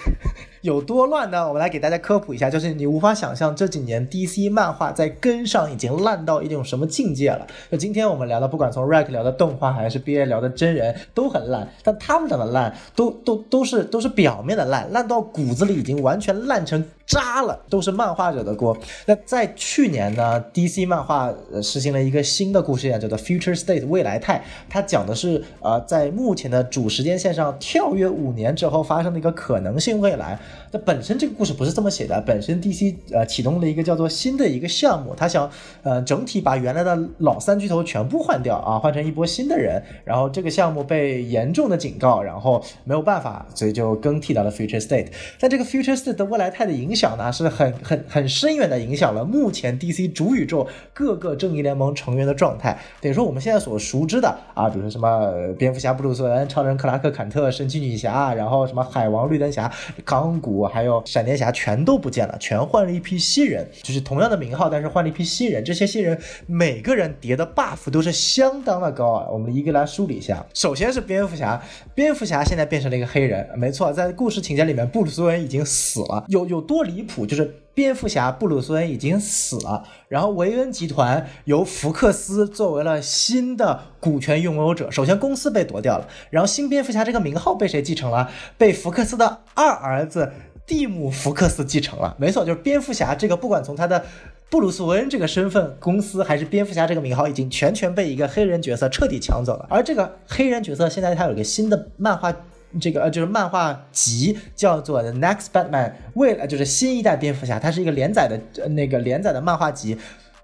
有多乱呢？我们来给大家科普一下，就是你无法想象这几年 DC 漫画在跟上已经烂到一种什么境界了。就今天我们聊的，不管从 Rack 聊的动画，还是 BA 聊的真人，都很烂。但他们讲的烂，都都都是都是表面的烂，烂到骨子里已经完全烂成渣了，都是漫画者的锅。那在去年呢，DC 漫画实行了一个新的故事线，叫做 Future State 未来态。它讲的是呃，在目前的主时间线上跳跃五年之后发生的一个可能性未来。那本身这个故事不是这么写的，本身 DC 呃启动了一个叫做新的一个项目，他想呃整体把原来的老三巨头全部换掉啊，换成一波新的人，然后这个项目被严重的警告，然后没有办法，所以就更替到了 Future State。但这个 Future State 的未来态的影响呢，是很很很深远的影响了目前 DC 主宇宙各个正义联盟成员的状态。等于说我们现在所熟知的啊，比如说什么蝙蝠侠布鲁斯韦恩、超人克拉克坎特、神奇女侠，然后什么海王绿灯侠、钢。骨还有闪电侠全都不见了，全换了一批新人，就是同样的名号，但是换了一批新人。这些新人每个人叠的 buff 都是相当的高啊。我们一个来梳理一下。首先是蝙蝠侠，蝙蝠侠现在变成了一个黑人，没错，在故事情节里面，布鲁斯韦恩已经死了。有有多离谱？就是蝙蝠侠布鲁斯恩已经死了，然后维恩集团由福克斯作为了新的股权拥有者。首先公司被夺掉了，然后新蝙蝠侠这个名号被谁继承了？被福克斯的二儿子。蒂姆·福克斯继承了，没错，就是蝙蝠侠这个，不管从他的布鲁斯·韦恩这个身份、公司，还是蝙蝠侠这个名号，已经全权被一个黑人角色彻底抢走了。而这个黑人角色现在他有一个新的漫画，这个呃就是漫画集叫做《The Next Batman》，为了就是新一代蝙蝠侠，它是一个连载的那个连载的漫画集。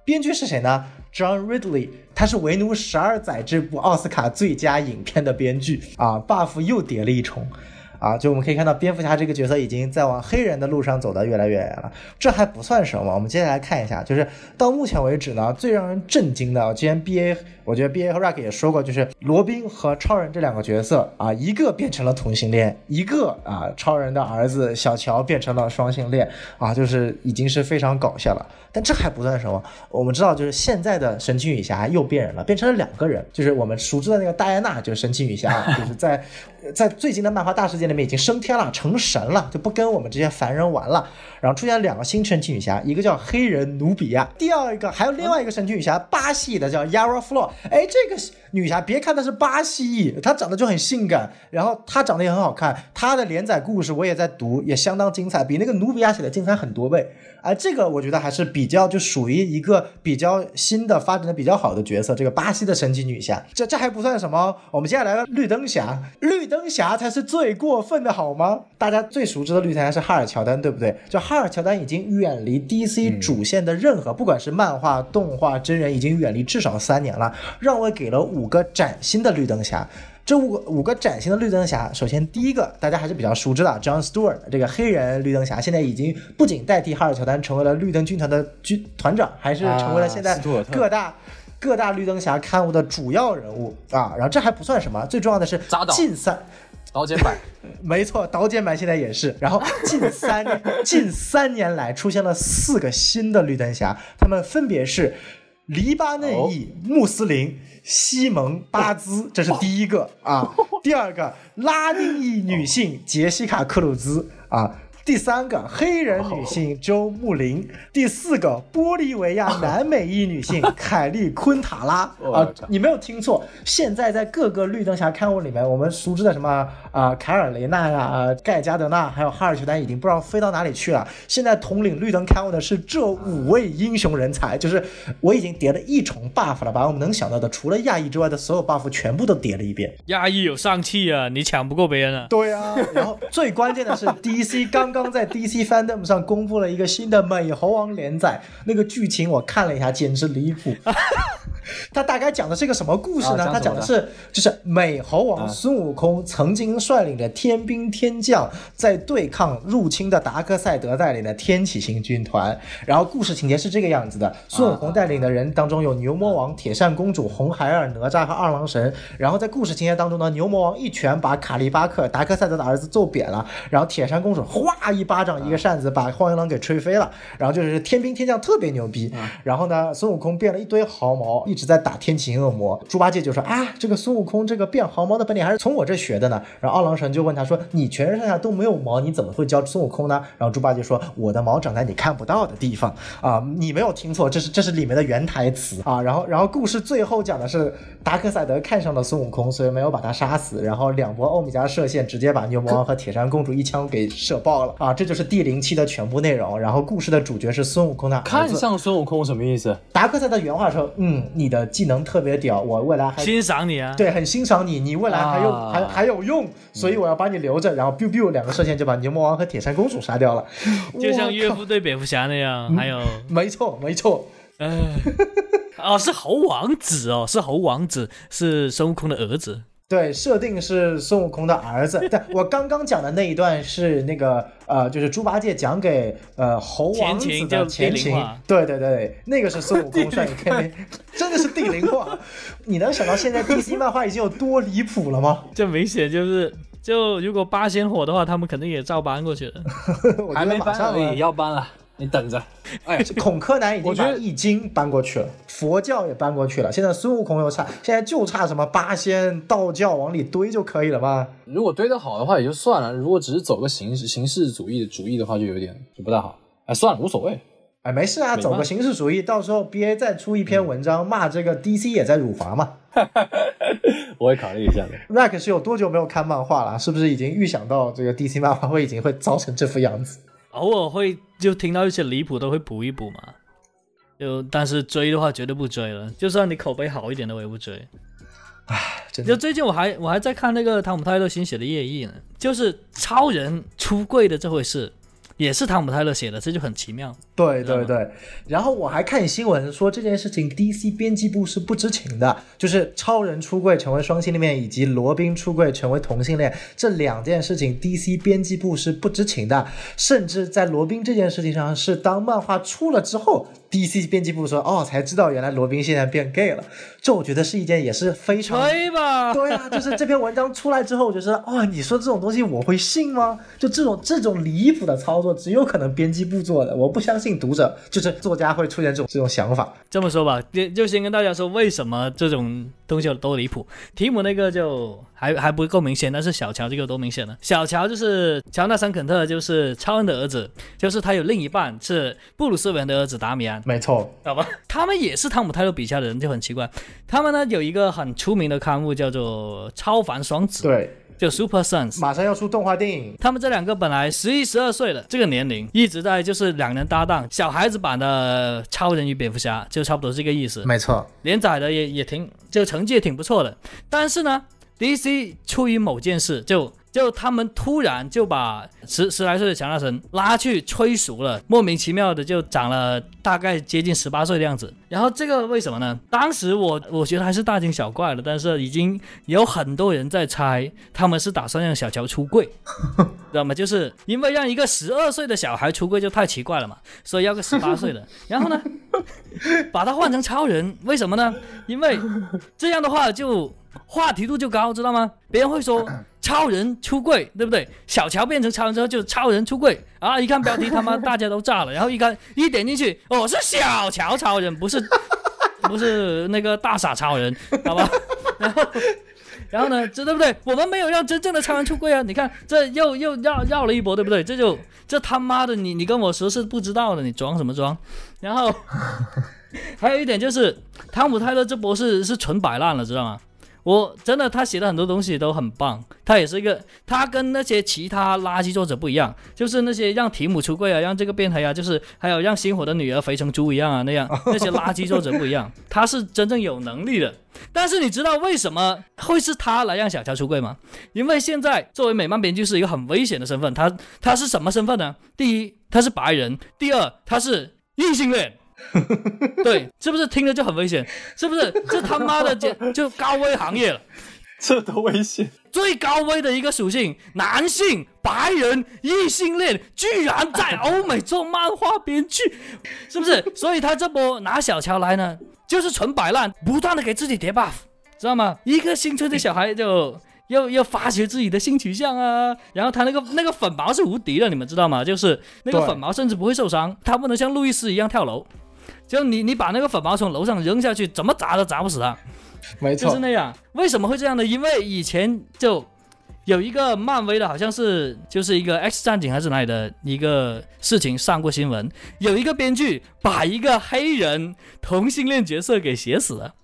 编剧是谁呢？John Ridley，他是《为奴十二载》这部奥斯卡最佳影片的编剧啊，buff 又叠了一重。啊，就我们可以看到，蝙蝠侠这个角色已经在往黑人的路上走得越来越远了。这还不算什么，我们接下来看一下，就是到目前为止呢，最让人震惊的，既然 B A，我觉得 B A 和 Rack 也说过，就是罗宾和超人这两个角色啊，一个变成了同性恋，一个啊，超人的儿子小乔变成了双性恋啊，就是已经是非常搞笑了。但这还不算什么，我们知道，就是现在的神奇女侠又变人了，变成了两个人，就是我们熟知的那个戴安娜，就是神奇女侠，就是在在最近的漫画大世界里面已经升天了，成神了，就不跟我们这些凡人玩了。然后出现了两个新神奇女侠，一个叫黑人努比亚，第二一个还有另外一个神奇女侠，巴西的叫 Yara Flor。哎，这个女侠别看她是巴西裔，她长得就很性感，然后她长得也很好看，她的连载故事我也在读，也相当精彩，比那个努比亚写的精彩很多倍。哎，这个我觉得还是比较就属于一个比较新的发展的比较好的角色，这个巴西的神奇女侠。这这还不算什么，我们接下来的绿灯侠，绿灯侠才是最过分的好吗？大家最熟知的绿灯侠是哈尔乔丹，对不对？就哈尔乔丹已经远离 DC 主线的任何，不管是漫画、动画、真人，已经远离至少三年了。让我给了五个崭新的绿灯侠。这五个五个崭新的绿灯侠，首先第一个大家还是比较熟知的，John Stewart 这个黑人绿灯侠，现在已经不仅代替哈尔乔丹成为了绿灯军团的军团长，还是成为了现在各大各大绿灯侠刊物的主要人物啊。然后这还不算什么，最重要的是近三刀剑版，没错，导剪版现在也是。然后近三 近三年来出现了四个新的绿灯侠，他们分别是黎巴嫩裔穆斯林。西蒙巴兹，这是第一个啊。第二个，拉丁裔女性杰西卡克鲁兹啊。第三个黑人女性周慕林，第四个玻利维亚南美裔女性凯利昆塔拉 啊，你没有听错，现在在各个绿灯侠刊物里面，我们熟知的什么啊凯尔雷纳呀、盖加德纳，还有哈尔乔丹，已经不知道飞到哪里去了。现在统领绿灯刊物的是这五位英雄人才，就是我已经叠了一重 buff 了，把我们能想到的除了亚裔之外的所有 buff 全部都叠了一遍。亚裔有上气啊，你抢不过别人啊。对啊，然后最关键的是 DC 刚。刚在 DC Fandom 上公布了一个新的美猴王连载，那个剧情我看了一下，简直离谱。他大概讲的是一个什么故事呢？他讲的是，就是美猴王孙悟空曾经率领着天兵天将在对抗入侵的达克赛德带领的天启星军团。然后故事情节是这个样子的：孙悟空带领的人当中有牛魔王、铁扇公主、红孩儿、哪吒和二郎神。然后在故事情节当中呢，牛魔王一拳把卡利巴克达克赛德的儿子揍扁了，然后铁扇公主哗一巴掌一个扇子把荒原狼给吹飞了。然后就是天兵天将特别牛逼。然后呢，孙悟空变了一堆毫毛。一直在打天启恶魔，猪八戒就说啊，这个孙悟空这个变毫毛的本领还是从我这学的呢。然后二郎神就问他说，你全身上下都没有毛，你怎么会教孙悟空呢？然后猪八戒说，我的毛长在你看不到的地方啊，你没有听错，这是这是里面的原台词啊。然后然后故事最后讲的是达克赛德看上了孙悟空，所以没有把他杀死，然后两波欧米伽射线直接把牛魔王和铁扇公主一枪给射爆了啊。这就是第零期的全部内容。然后故事的主角是孙悟空的看上孙悟空什么意思？达克赛德原话说，嗯。你的技能特别屌，我未来还欣赏你啊！对，很欣赏你，你未来还有还还有用，所以我要把你留着。然后 biu biu 两个射线就把牛魔王和铁扇公主杀掉了，就像岳父对蝙蝠侠那样。还有，没错没错，嗯，哦，是猴王子哦，是猴王子，是孙悟空的儿子。对，设定是孙悟空的儿子。对我刚刚讲的那一段是那个呃，就是猪八戒讲给呃猴王子的前情。对对对，那个是孙悟空率领天兵，真的是地灵话。你能想到现在 DC 漫画已经有多离谱了吗？这明显就是，就如果八仙火的话，他们肯定也照搬过去了。还没搬而已，要搬了。你等着，哎，孔柯南已经把易经搬过去了，佛教也搬过去了，现在孙悟空又差，现在就差什么八仙道教往里堆就可以了吧？如果堆得好的话也就算了，如果只是走个形式形式主义的主义的话，就有点就不太好。哎，算了，无所谓，哎，没事啊，走个形式主义，到时候 B A 再出一篇文章骂这个 D C 也在辱华嘛。我会考虑一下的。Rack 是有多久没有看漫画了？是不是已经预想到这个 D C 漫画会已经会糟成这副样子？偶尔会就听到一些离谱，都会补一补嘛。就但是追的话，绝对不追了。就算你口碑好一点的，我也不追。唉，就最近我还我还在看那个汤姆泰勒新写的《夜翼》呢，就是超人出柜的这回事。也是汤姆泰勒写的，这就很奇妙。对对对，然后我还看新闻说这件事情，DC 编辑部是不知情的，就是超人出柜成为双性恋，以及罗宾出柜成为同性恋这两件事情，DC 编辑部是不知情的。甚至在罗宾这件事情上，是当漫画出了之后，DC 编辑部说哦才知道原来罗宾现在变 gay 了。这我觉得是一件也是非常对吧？对啊，就是这篇文章出来之后，我就说哦，你说这种东西我会信吗？就这种这种离谱的操作。只有可能编辑部做的，我不相信定读者，就是作家会出现这种这种想法。这么说吧，就就先跟大家说为什么这种东西有多离谱。提姆那个就还还不够明显，但是小乔这个多明显了。小乔就是乔纳森·肯特，就是超人的儿子，就是他有另一半是布鲁斯·韦恩的儿子达米安，没错，好吧？他们也是汤姆·泰勒笔下的人，就很奇怪。他们呢有一个很出名的刊物叫做《超凡双子》，对，就 Super Sons。马上要出动画电影，他们这两个本来十一、十二岁的这个年龄，一直在就是两人搭档，小孩子版的超人与蝙蝠侠，就差不多这个意思。没错，连载的也也挺，就成绩也挺不错的。但是呢，DC 出于某件事，就就他们突然就把十十来岁的强纳森拉去催熟了，莫名其妙的就长了大概接近十八岁的样子。然后这个为什么呢？当时我我觉得还是大惊小怪的，但是已经有很多人在猜他们是打算让小乔出柜，知道吗？就是因为让一个十二岁的小孩出柜就太奇怪了嘛，所以要个十八岁的。然后呢，把他换成超人，为什么呢？因为这样的话就话题度就高，知道吗？别人会说超人出柜，对不对？小乔变成超人之后就是超人出柜啊！一看标题，他妈 大家都炸了。然后一看一点进去，哦，是小乔超人，不是 不是那个大傻超人，好吧？然后。然后呢，这对不对？我们没有让真正的超人出柜啊！你看，这又又绕绕了一波，对不对？这就这他妈的，你你跟我说是不知道的，你装什么装？然后还有一点就是，汤姆泰勒这波是是纯摆烂了，知道吗？我真的，他写的很多东西都很棒，他也是一个，他跟那些其他垃圾作者不一样，就是那些让提姆出柜啊，让这个变黑啊，就是还有让星火的女儿肥成猪一样啊那样，那些垃圾作者不一样，他是真正有能力的。但是你知道为什么会是他来让小乔出柜吗？因为现在作为美漫编剧是一个很危险的身份，他他是什么身份呢？第一，他是白人；第二，他是异性恋。对，是不是听着就很危险？是不是？这他妈的就就高危行业了，这多危险！最高危的一个属性，男性、白人、异性恋，居然在 欧美做漫画编剧，是不是？所以他这波拿小乔来呢，就是纯摆烂，不断的给自己叠 buff，知道吗？一个新出的小孩就。又又发掘自己的性取向啊，然后他那个那个粉毛是无敌的，你们知道吗？就是那个粉毛甚至不会受伤，他不能像路易斯一样跳楼，就你你把那个粉毛从楼上扔下去，怎么砸都砸不死他。没错就是，那样。为什么会这样呢？因为以前就有一个漫威的，好像是就是一个 X 战警还是哪里的一个事情上过新闻，有一个编剧把一个黑人同性恋角色给写死了。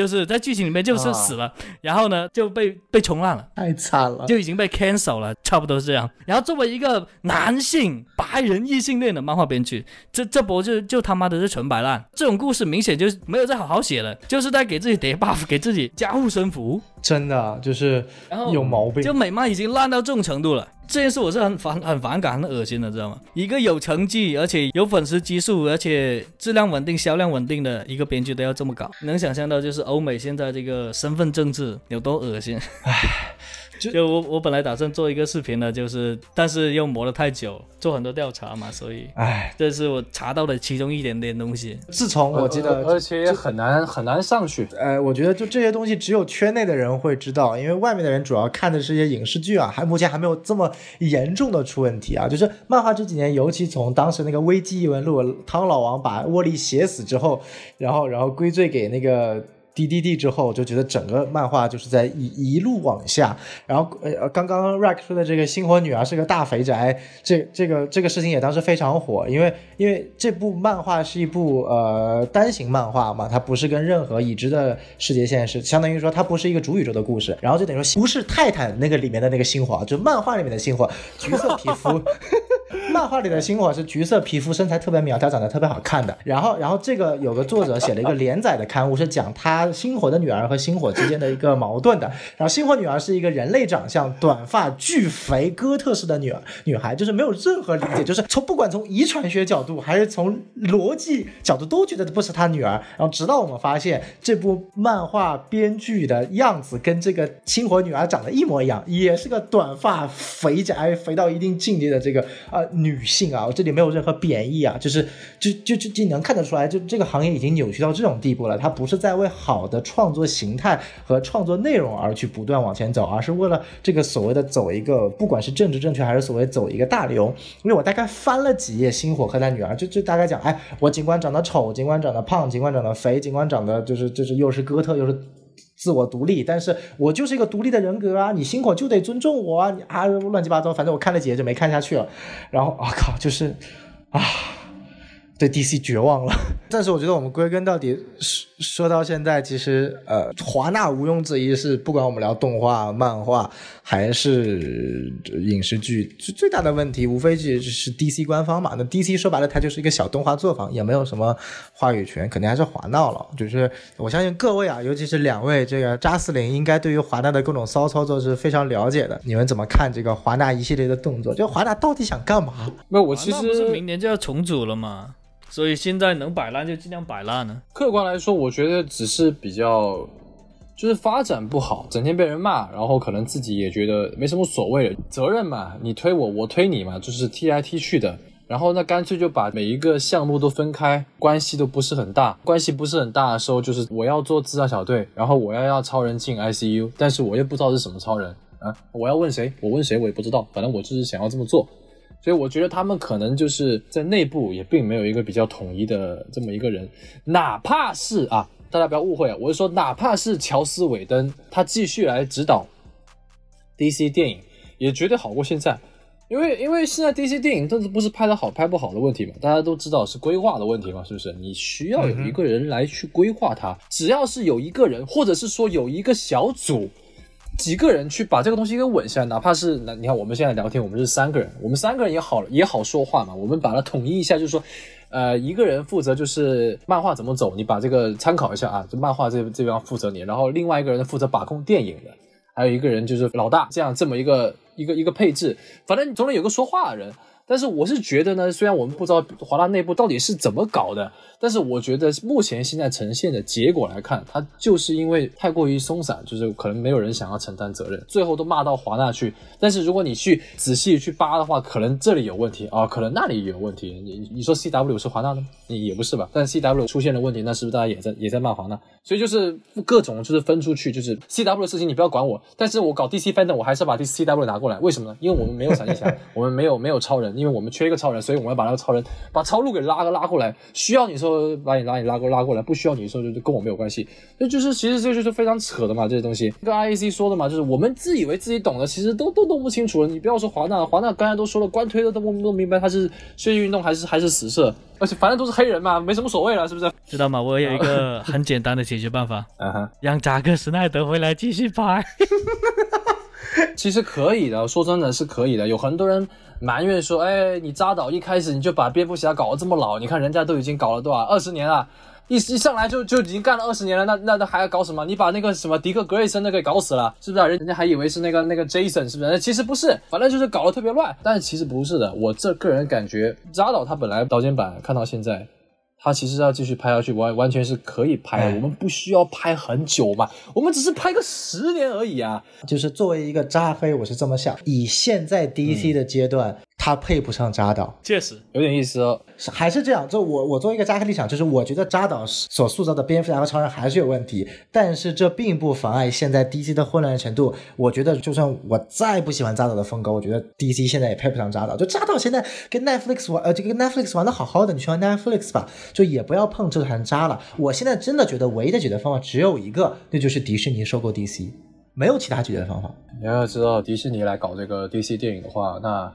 就是在剧情里面就是死了，然后呢就被被冲烂了，太惨了。就已经被 cancel 了，差不多是这样。然后作为一个男性白人异性恋的漫画编剧，这这波就就他妈的是纯摆烂。这种故事明显就是没有再好好写了，就是在给自己叠 buff，给自己加护身符。真的就是然后有毛病。就美漫已经烂到这种程度了，这件事我是很反很反感、很恶心的，知道吗？一个有成绩，而且有粉丝基数，而且质量稳定、销量稳定的一个编剧都要这么搞，能想象到就是欧美现在这个身份政治有多恶心。就 就我我本来打算做一个视频的，就是但是又磨了太久，做很多调查嘛，所以唉，这是我查到的其中一点点东西。自从我记得，而且也很难很难上去。呃，我觉得就这些东西只有圈内的人会知道，因为外面的人主要看的是一些影视剧啊，还目前还没有这么严重的出问题啊。就是漫画这几年，尤其从当时那个《危机异闻录》，汤老王把沃利写死之后，然后然后归罪给那个。D D D 之后，我就觉得整个漫画就是在一一路往下。然后呃，刚刚 Rack 说的这个星火女儿是个大肥宅，这这个这个事情也当时非常火，因为因为这部漫画是一部呃单行漫画嘛，它不是跟任何已知的世界线是，相当于说它不是一个主宇宙的故事。然后就等于说不是泰坦那个里面的那个星火，就漫画里面的星火，橘色皮肤。漫画里的星火是橘色皮肤，身材特别苗条，长得特别好看的。然后，然后这个有个作者写了一个连载的刊物，是讲他星火的女儿和星火之间的一个矛盾的。然后，星火女儿是一个人类长相、短发、巨肥、哥特式的女儿女孩，就是没有任何理解，就是从不管从遗传学角度还是从逻辑角度都觉得不是她女儿。然后，直到我们发现这部漫画编剧的样子跟这个星火女儿长得一模一样，也是个短发肥宅，肥到一定境界的这个。呃女性啊，我这里没有任何贬义啊，就是就就就就能看得出来，就这个行业已经扭曲到这种地步了。它不是在为好好的创作形态和创作内容而去不断往前走，而是为了这个所谓的走一个，不管是政治正确还是所谓走一个大流。因为我大概翻了几页《星火和他女儿》，就就大概讲，哎，我尽管长得丑，尽管长得胖，尽管长得肥，尽管长得就是就是又是哥特又是。自我独立，但是我就是一个独立的人格啊！你星火就得尊重我啊！你啊，乱七八糟，反正我看了几页就没看下去了。然后我靠，就是啊。对 DC 绝望了，但是我觉得我们归根到底说说到现在，其实呃，华纳毋庸置疑是不管我们聊动画、漫画还是影视剧，最最大的问题无非就是 DC 官方嘛。那 DC 说白了，它就是一个小动画作坊，也没有什么话语权，肯定还是华纳了。就是我相信各位啊，尤其是两位这个扎斯林，应该对于华纳的各种骚操作是非常了解的。你们怎么看这个华纳一系列的动作？就华纳到底想干嘛？没有，我其实不是明年就要重组了吗？所以现在能摆烂就尽量摆烂呢。客观来说，我觉得只是比较，就是发展不好，整天被人骂，然后可能自己也觉得没什么所谓。责任嘛，你推我，我推你嘛，就是踢来踢去的。然后那干脆就把每一个项目都分开，关系都不是很大。关系不是很大的时候，就是我要做自杀小队，然后我要要超人进 ICU，但是我又不知道是什么超人啊，我要问谁？我问谁我也不知道，反正我就是想要这么做。所以我觉得他们可能就是在内部也并没有一个比较统一的这么一个人，哪怕是啊，大家不要误会啊，我是说哪怕是乔斯韦登他继续来指导 DC 电影，也绝对好过现在，因为因为现在 DC 电影这不是拍的好拍不好的问题嘛，大家都知道是规划的问题嘛，是不是？你需要有一个人来去规划它，只要是有一个人，或者是说有一个小组。几个人去把这个东西给稳下来，哪怕是那你看我们现在聊天，我们是三个人，我们三个人也好也好说话嘛。我们把它统一一下，就是说，呃，一个人负责就是漫画怎么走，你把这个参考一下啊，就漫画这这边负责你，然后另外一个人负责把控电影的，还有一个人就是老大，这样这么一个一个一个配置，反正你总得有个说话的人。但是我是觉得呢，虽然我们不知道华纳内部到底是怎么搞的。但是我觉得目前现在呈现的结果来看，它就是因为太过于松散，就是可能没有人想要承担责任，最后都骂到华纳去。但是如果你去仔细去扒的话，可能这里有问题啊，可能那里有问题。你你说 C W 是华纳的吗？你也不是吧？但 C W 出现了问题，那是不是大家也在也在骂华纳？所以就是各种就是分出去，就是 C W 的事情你不要管我，但是我搞 D C fandom 我还是要把 D C W 拿过来。为什么呢？因为我们没有闪电侠，我们没有没有超人，因为我们缺一个超人，所以我们要把那个超人把超路给拉个拉过来。需要你说。把你拉你拉过拉过来，不需要你说就就跟我没有关系，那就是其实这就是非常扯的嘛，这些东西跟 I A C 说的嘛，就是我们自以为自己懂的，其实都都弄不清楚了。你不要说华纳，华纳刚才都说了，官推的都不弄明白他是血运动还是还是死射，而且反正都是黑人嘛，没什么所谓了，是不是？知道吗？我有一个很简单的解决办法，让扎克施奈德回来继续拍。其实可以的，说真的是可以的。有很多人埋怨说：“哎，你扎导一开始你就把蝙蝠侠搞得这么老，你看人家都已经搞了多少二十年了，一一上来就就已经干了二十年了，那那那还要搞什么？你把那个什么迪克格瑞森那个搞死了，是不是？人人家还以为是那个那个 Jason，是不是？其实不是，反正就是搞得特别乱。但是其实不是的，我这个人感觉扎导他本来导剪版看到现在。他其实要继续拍下去，完完全是可以拍的。我们不需要拍很久嘛，我们只是拍个十年而已啊。就是作为一个扎黑，我是这么想，以现在 DC 的阶段。他配不上扎导，确实有点意思哦。还是这样，就我我作为一个扎克立场，就是我觉得扎导所塑造的蝙蝠侠和超人还是有问题，但是这并不妨碍现在 DC 的混乱程度。我觉得就算我再不喜欢扎导的风格，我觉得 DC 现在也配不上扎导。就扎导现在跟 Netflix 玩，呃，这个 Netflix 玩的好好的，你去玩 Netflix 吧，就也不要碰这团渣了。我现在真的觉得唯一的解决方法只有一个，那就是迪士尼收购 DC，没有其他解决方法。你要知道，迪士尼来搞这个 DC 电影的话，那。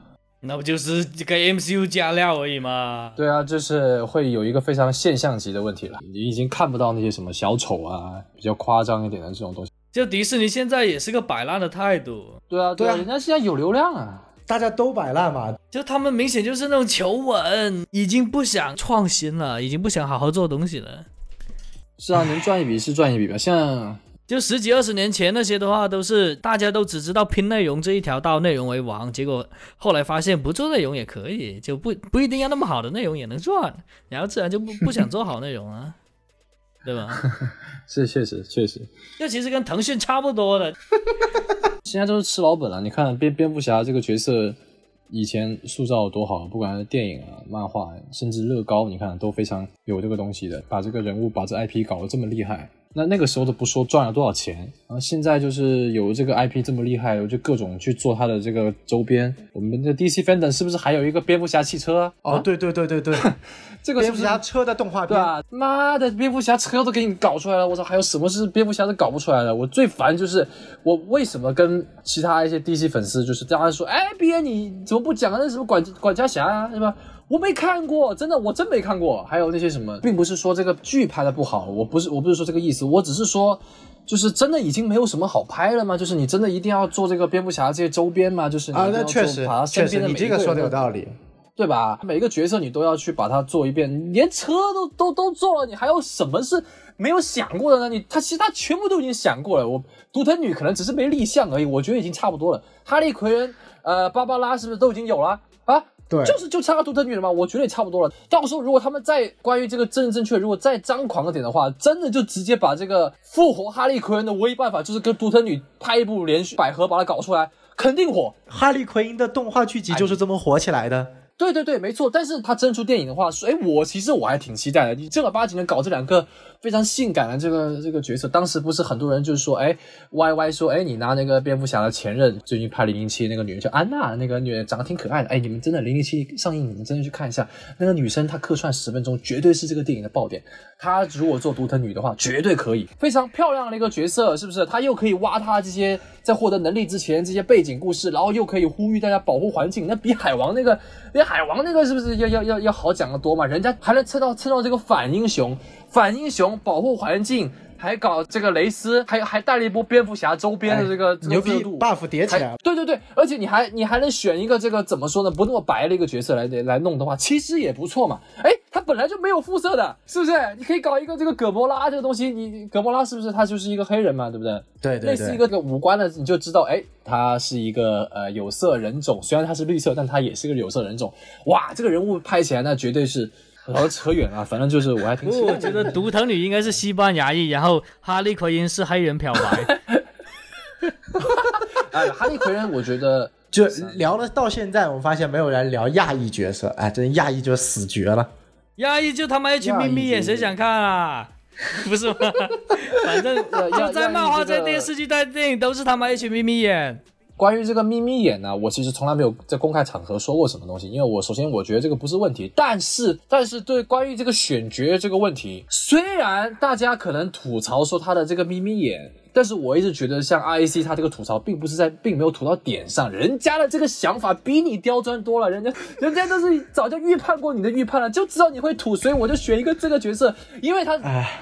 那不就是给 MCU 加料而已吗？对啊，就是会有一个非常现象级的问题了。你已经看不到那些什么小丑啊，比较夸张一点的这种东西。就迪士尼现在也是个摆烂的态度。对啊，对啊，人家现在有流量啊，大家都摆烂嘛。就他们明显就是那种求稳，已经不想创新了，已经不想好好做东西了。是啊，能赚一笔是赚一笔吧，像。就十几二十年前那些的话，都是大家都只知道拼内容这一条道，内容为王。结果后来发现不做内容也可以，就不不一定要那么好的内容也能赚，然后自然就不 不想做好内容了，对吧？是确实确实，这其实跟腾讯差不多的。现在都是吃老本了。你看蝙蝙蝠侠这个角色，以前塑造多好，不管是电影啊、漫画，甚至乐高，你看都非常有这个东西的，把这个人物、把这 IP 搞得这么厉害。那那个时候都不说赚了多少钱，然后现在就是有这个 IP 这么厉害，我就各种去做它的这个周边。我们的 DC Fandom 是不是还有一个蝙蝠侠汽车啊？哦，对对对对对，这个是不是蝙蝠侠车的动画片，对啊，妈的，蝙蝠侠车都给你搞出来了，我操，还有什么是蝙蝠侠都搞不出来的？我最烦就是我为什么跟其他一些 DC 粉丝就是大家说，哎，B 你怎么不讲啊？那什么管管家侠啊，是吧？我没看过，真的，我真没看过。还有那些什么，并不是说这个剧拍的不好，我不是，我不是说这个意思，我只是说，就是真的已经没有什么好拍了吗？就是你真的一定要做这个蝙蝠侠这些周边吗？就是你啊，那确实把他身确实，边的每一你这个说的有道理。对吧？每个角色你都要去把它做一遍，连车都都都做了，你还有什么是没有想过的呢？你他其实他全部都已经想过了。我独藤女可能只是没立项而已，我觉得已经差不多了。哈利奎恩、呃，芭芭拉是不是都已经有了啊？对就是就差个独特女了嘛，我觉得也差不多了。到时候如果他们再关于这个政治正确，如果再张狂一点的话，真的就直接把这个复活哈利奎恩的唯一办法就是跟独特女拍一部连续百合把它搞出来，肯定火。哈利奎因的动画剧集就是这么火起来的。对对对，没错。但是他真出电影的话，说，哎，我其实我还挺期待的。你正儿八经的搞这两个非常性感的这个这个角色，当时不是很多人就是说，哎，Y Y 说，哎，你拿那个蝙蝠侠的前任，最近拍零零七那个女人叫安娜，那个女人长得挺可爱的，哎，你们真的零零七上映，你们真的去看一下，那个女生她客串十分钟，绝对是这个电影的爆点。她如果做独藤女的话，绝对可以，非常漂亮的一个角色，是不是？她又可以挖她这些在获得能力之前这些背景故事，然后又可以呼吁大家保护环境，那比海王那个，比海王那个是不是要要要要好讲得多嘛？人家还能蹭到蹭到这个反英雄，反英雄保护环境。还搞这个蕾丝，还还带了一波蝙蝠侠周边的这个、这个牛逼度，buff 叠起来。对对对，而且你还你还能选一个这个怎么说呢，不那么白的一个角色来来弄的话，其实也不错嘛。哎，他本来就没有肤色的，是不是？你可以搞一个这个葛莫拉这个东西，你葛莫拉是不是他就是一个黑人嘛，对不对？对对对类似一个这个五官的，你就知道，哎，他是一个呃有色人种，虽然他是绿色，但他也是个有色人种。哇，这个人物拍起来那绝对是。然后扯远了，反正就是我还挺喜欢我觉得独藤女应该是西班牙裔，然后哈利奎因是黑人漂白。哎，哈利奎因，我觉得 就聊了到现在，我们发现没有人聊亚裔角色，哎，真亚裔就死绝了。亚裔就他妈一群眯眯眼，谁想看啊？不是吗？反正就在漫画、在电视剧、在电影都是他妈一群眯眯眼。关于这个眯眯眼呢，我其实从来没有在公开场合说过什么东西，因为我首先我觉得这个不是问题，但是但是对关于这个选角这个问题，虽然大家可能吐槽说他的这个眯眯眼，但是我一直觉得像 IAC 他这个吐槽并不是在，并没有吐到点上，人家的这个想法比你刁钻多了，人家人家都是早就预判过你的预判了，就知道你会吐，所以我就选一个这个角色，因为他哎，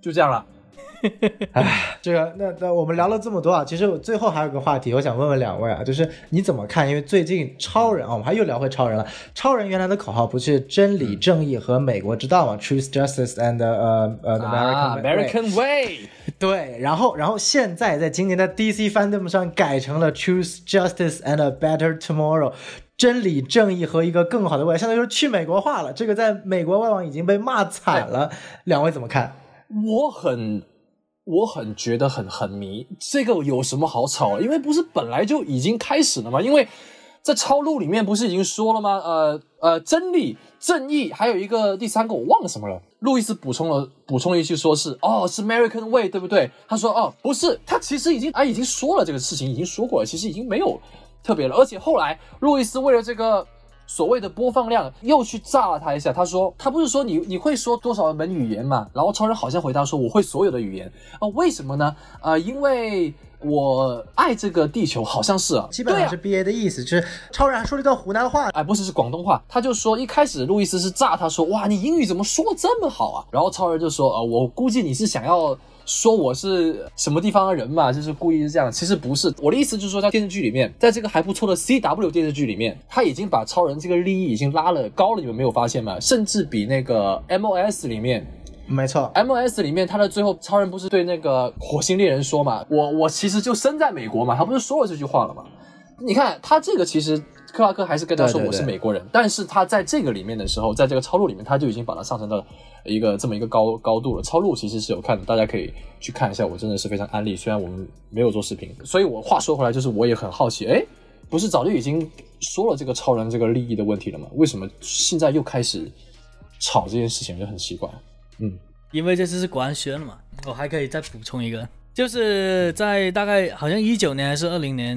就这样了。这个那那我们聊了这么多啊，其实我最后还有个话题，我想问问两位啊，就是你怎么看？因为最近超人啊，我们还又聊回超人了。超人原来的口号不是真理、正义和美国之道嘛？Truth, justice and 呃呃 American American Way。对，然后然后现在在今年的 DC Fandom 上改成了 Truth, Justice and a Better Tomorrow，真理、正义和一个更好的未来，相当于说去美国化了。这个在美国外网已经被骂惨了，两位怎么看？我很，我很觉得很很迷，这个有什么好吵？因为不是本来就已经开始了吗？因为在超录里面不是已经说了吗？呃呃，真理、正义，还有一个第三个我忘了什么了。路易斯补充了补充一句，说是哦，是 American Way，对不对？他说哦，不是，他其实已经啊已经说了这个事情，已经说过了，其实已经没有特别了。而且后来路易斯为了这个。所谓的播放量又去炸了他一下，他说他不是说你你会说多少门语言嘛？然后超人好像回答说我会所有的语言啊、为什么呢？呃，因为我爱这个地球，好像是啊，基本上是 BA 的意思，就是超人还说了一段湖南话，哎，不是，是广东话。他就说一开始路易斯是炸他说，哇，你英语怎么说的这么好啊？然后超人就说，呃，我估计你是想要说我是什么地方的人嘛，就是故意是这样。其实不是，我的意思就是说，在电视剧里面，在这个还不错的 CW 电视剧里面，他已经把超人这个利益已经拉了高了，你们没有发现吗？甚至比那个 MOS 里面。没错，M.S. 里面，他的最后超人不是对那个火星猎人说嘛，我我其实就生在美国嘛，他不是说了这句话了吗？你看他这个其实克拉克还是跟他说我是美国人，但是他在这个里面的时候，在这个超录里面，他就已经把它上升到一个这么一个高高度了。超录其实是有看的，大家可以去看一下，我真的是非常安利。虽然我们没有做视频，所以我话说回来，就是我也很好奇，哎。不是早就已经说了这个超人这个利益的问题了吗？为什么现在又开始吵这件事情，就很奇怪。嗯，因为这次是官宣了嘛。我还可以再补充一个，就是在大概好像一九年还是二零年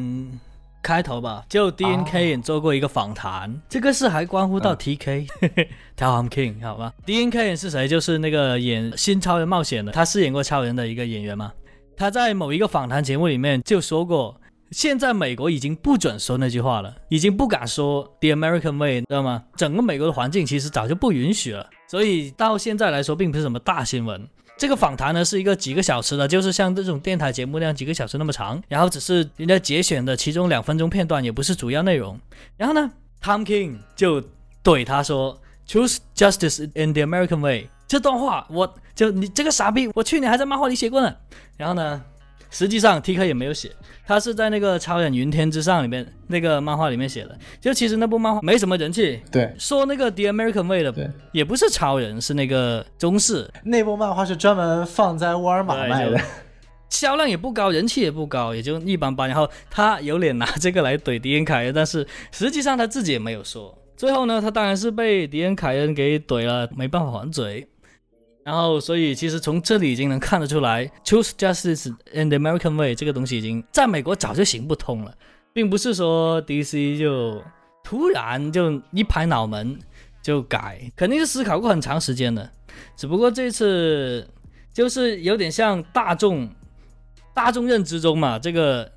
开头吧，就 D N K 也做过一个访谈，这个事还关乎到 T K Tom King 好吧？D N K 是谁？就是那个演新超人冒险的，他饰演过超人的一个演员嘛。他在某一个访谈节目里面就说过。现在美国已经不准说那句话了，已经不敢说 The American Way，知道吗？整个美国的环境其实早就不允许了，所以到现在来说并不是什么大新闻。这个访谈呢是一个几个小时的，就是像这种电台节目那样几个小时那么长，然后只是人家节选的其中两分钟片段，也不是主要内容。然后呢，Tom King 就怼他说：“Choose justice in the American way。”这段话我就你这个傻逼，我去年还在漫画里写过呢。然后呢？实际上，T K 也没有写，他是在那个《超人云天之上》里面那个漫画里面写的。就其实那部漫画没什么人气。对，说那个 The American Way 的，也不是超人，是那个中式。那部漫画是专门放在沃尔玛卖的，销量也不高，人气也不高，也就一般般。然后他有脸拿这个来怼迪恩凯恩，但是实际上他自己也没有说。最后呢，他当然是被迪恩凯恩给怼了，没办法还嘴。然后，所以其实从这里已经能看得出来，choose justice in the American way 这个东西已经在美国早就行不通了，并不是说 DC 就突然就一拍脑门就改，肯定是思考过很长时间的。只不过这次就是有点像大众大众认知中嘛，这个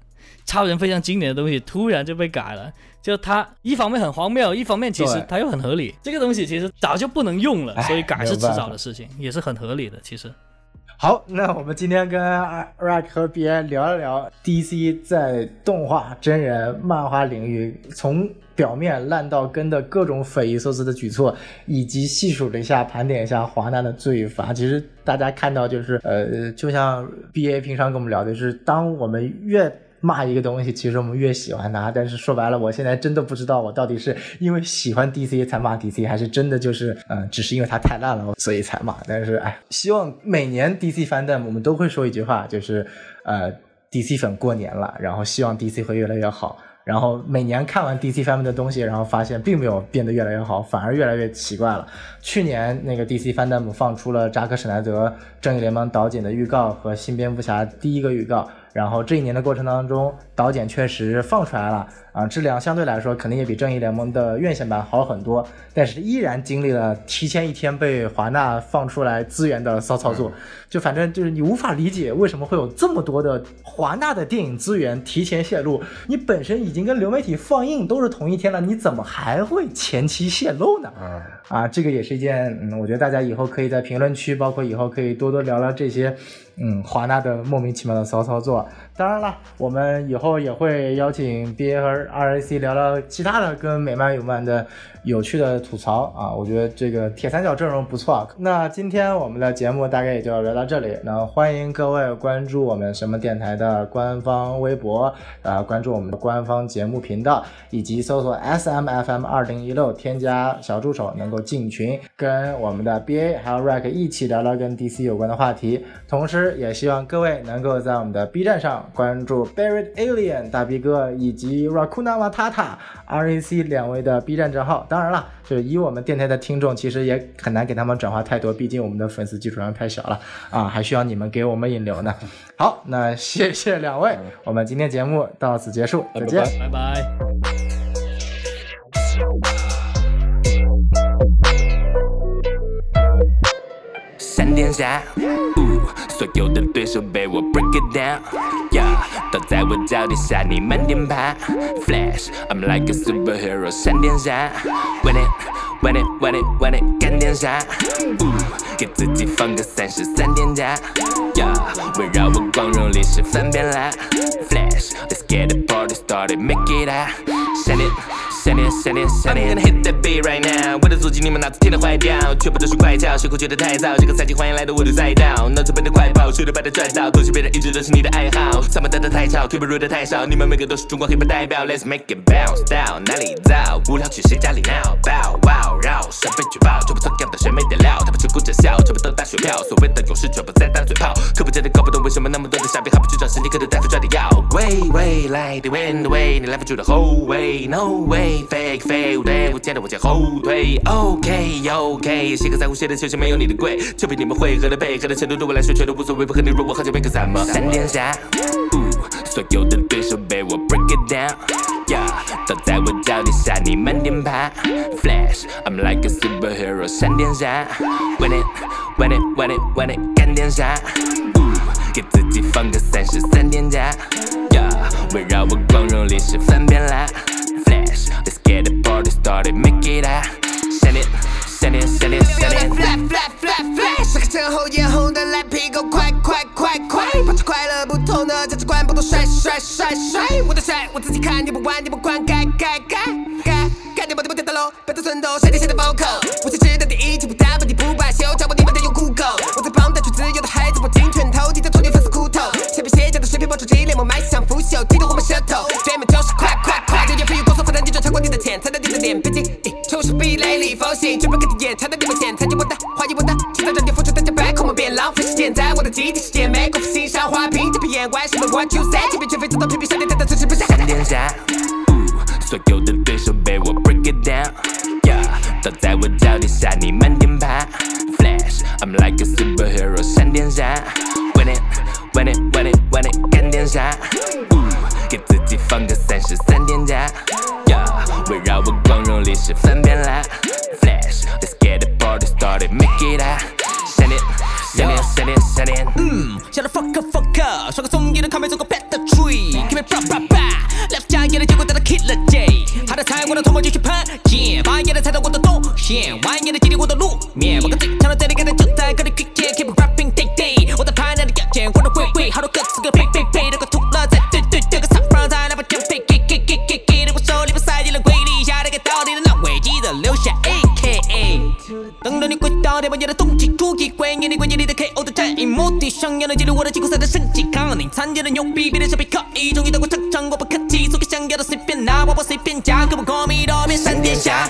超人非常经典的东西突然就被改了。就它一方面很荒谬，一方面其实它又很合理。这个东西其实早就不能用了，所以改是迟早的事情，也是很合理的。其实，好，那我们今天跟 Rack 和 B 聊一聊 DC 在动画、真人、漫画领域从表面烂到根的各种匪夷所思的举措，以及细数了一下、盘点一下华纳的罪罚。其实大家看到就是，呃，就像 BA 平常跟我们聊的是，当我们越骂一个东西，其实我们越喜欢它。但是说白了，我现在真的不知道我到底是因为喜欢 DC 才骂 DC，还是真的就是嗯，只是因为它太烂了，所以才骂。但是哎，希望每年 DC fandom，我们都会说一句话，就是呃，DC 粉过年了，然后希望 DC 会越来越好。然后每年看完 DC fandom 的东西，然后发现并没有变得越来越好，反而越来越奇怪了。去年那个 DC 翻弹姆放出了扎克施奈德正义联盟导剪的预告和新蝙蝠侠第一个预告。然后这一年的过程当中，导剪确实放出来了啊，质量相对来说肯定也比正义联盟的院线版好很多，但是依然经历了提前一天被华纳放出来资源的骚操作，就反正就是你无法理解为什么会有这么多的华纳的电影资源提前泄露，你本身已经跟流媒体放映都是同一天了，你怎么还会前期泄露呢？啊，这个也是一件，嗯，我觉得大家以后可以在评论区，包括以后可以多多聊聊这些。嗯，华纳的莫名其妙的骚操作。当然了，我们以后也会邀请 BA 和 RAC 聊聊其他的跟美漫有关的有趣的吐槽啊。我觉得这个铁三角阵容不错。那今天我们的节目大概也就聊到这里。那欢迎各位关注我们什么电台的官方微博，啊，关注我们的官方节目频道，以及搜索 SMFM 二零一六，添加小助手能够进群，跟我们的 BA 还有 RAC 一起聊聊跟 DC 有关的话题。同时，也希望各位能够在我们的 B 站上关注 Buried Alien 大 B 哥以及 Rakuna Matata RAC 两位的 B 站账号。当然了，就是以我们电台的听众，其实也很难给他们转化太多，毕竟我们的粉丝基础上太小了啊，还需要你们给我们引流呢。好，那谢谢两位，我们今天节目到此结束，再见，拜拜。闪电侠。所有的对手被我 break it down，yeah，都在我脚底下，你慢点爬。Flash，I'm like a superhero，闪电侠。Win it，win it，win it，win it，干点啥？给自己放个三十三点假，yeah，围绕我光荣历史翻遍啦。Flash，let's get the party started，make it up，闪电。闪电闪电闪电 hit that beat right now，我的足迹你们脑子听得坏掉，全部都是怪叫，谁会觉得太早？这个赛季欢迎来到我的赛道，脑子笨的快跑，输的把它拽到，恭喜别人一直都是你的爱好。他们打的太吵，腿不如的太少，你们每个都是中国黑帮代表，Let's make it bounce down，哪里早？无聊去谁家里闹？Bow wow 绕，身份举报，全部错样的谁没得料？他们只顾着笑，全部都打水漂，所谓的勇士全部在打嘴炮，可不真的搞不懂为什么那么多的傻逼还不去找神经科的大夫抓点药。归，未来的 win the way，你来不住的后卫，no way，fake fake，对我见到我前后退，OK OK，谁个在乎谁的球鞋没有你的贵，就凭你们会合的配合的程度对我来说全都无所谓，不和你弱，我喝酒杯个什么？三点下，所有的对手被我 break it down，yeah，倒在我脚底下，你慢点爬，Flash，I'm like a superhero，闪电侠，Win it，Win it，Win it，Win it，干点啥？给自己放个三十三天假，yeah，围绕我光荣历史翻遍啦，Flash，Let's get the party started，make it up，闪电，闪电，闪电，闪电。flat flat flat flat，上课前后眼红的蓝皮狗，快快快快，保持快乐不同的价值观，不懂帅帅帅帅，我的帅我自己看，你不玩你不管，该该该该，该点不点不点的喽，别做寸头，闪电侠的 vocal，我是值得第一，请不打不你不罢休，教我你们得用酷狗，我最棒的曲子，有的孩子我金拳头，记得斜角的水平爆出激烈，我迈向腐朽，记得我们舌头，对面就是快快快，流言蜚语过速发展，逆转超过你的钱，踩到你的脸，毕竟出手比雷厉风行，准备跟你演，踩到你们前，参与我的，怀疑我的，期待着你付出代价，back 我们别浪费时间，在我的基地世界，每个欣赏花瓶，这片眼观什么 what you say，这边绝非自动屏蔽闪电弹的此时不下。闪电侠，所有的对手被我 break it down，yeah，倒在我脚底下，你慢点爬，Flash，I'm like a superhero，闪电侠，Win it，Win it，Win it，Win it，干点啥？给自己放个三十三天假，yeah，围绕我光荣历史翻遍啦，Flash，Let's get the party started，make it up，闪电，闪电，闪电，闪电。Shut the fuck up, fuck up，耍个松一的卡梅做个 pet the tree，Keep it bra bra bra，left 加野的结果带到 killer J，他的菜我的头毛继续喷溅，把野的踩到我的动线，蜿蜒的我的季后赛的胜绩，抗你参加的牛逼，别的小皮可以，终于打过场场，我不客气，所有想要的随便拿，我我随便加，给我 call me 多变闪电侠。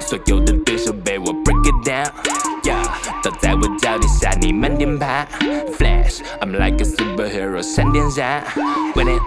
所有的对手被我 break it down，yeah，倒在我脚底下，你慢点爬，Flash，I'm like a superhero，闪电侠，Win it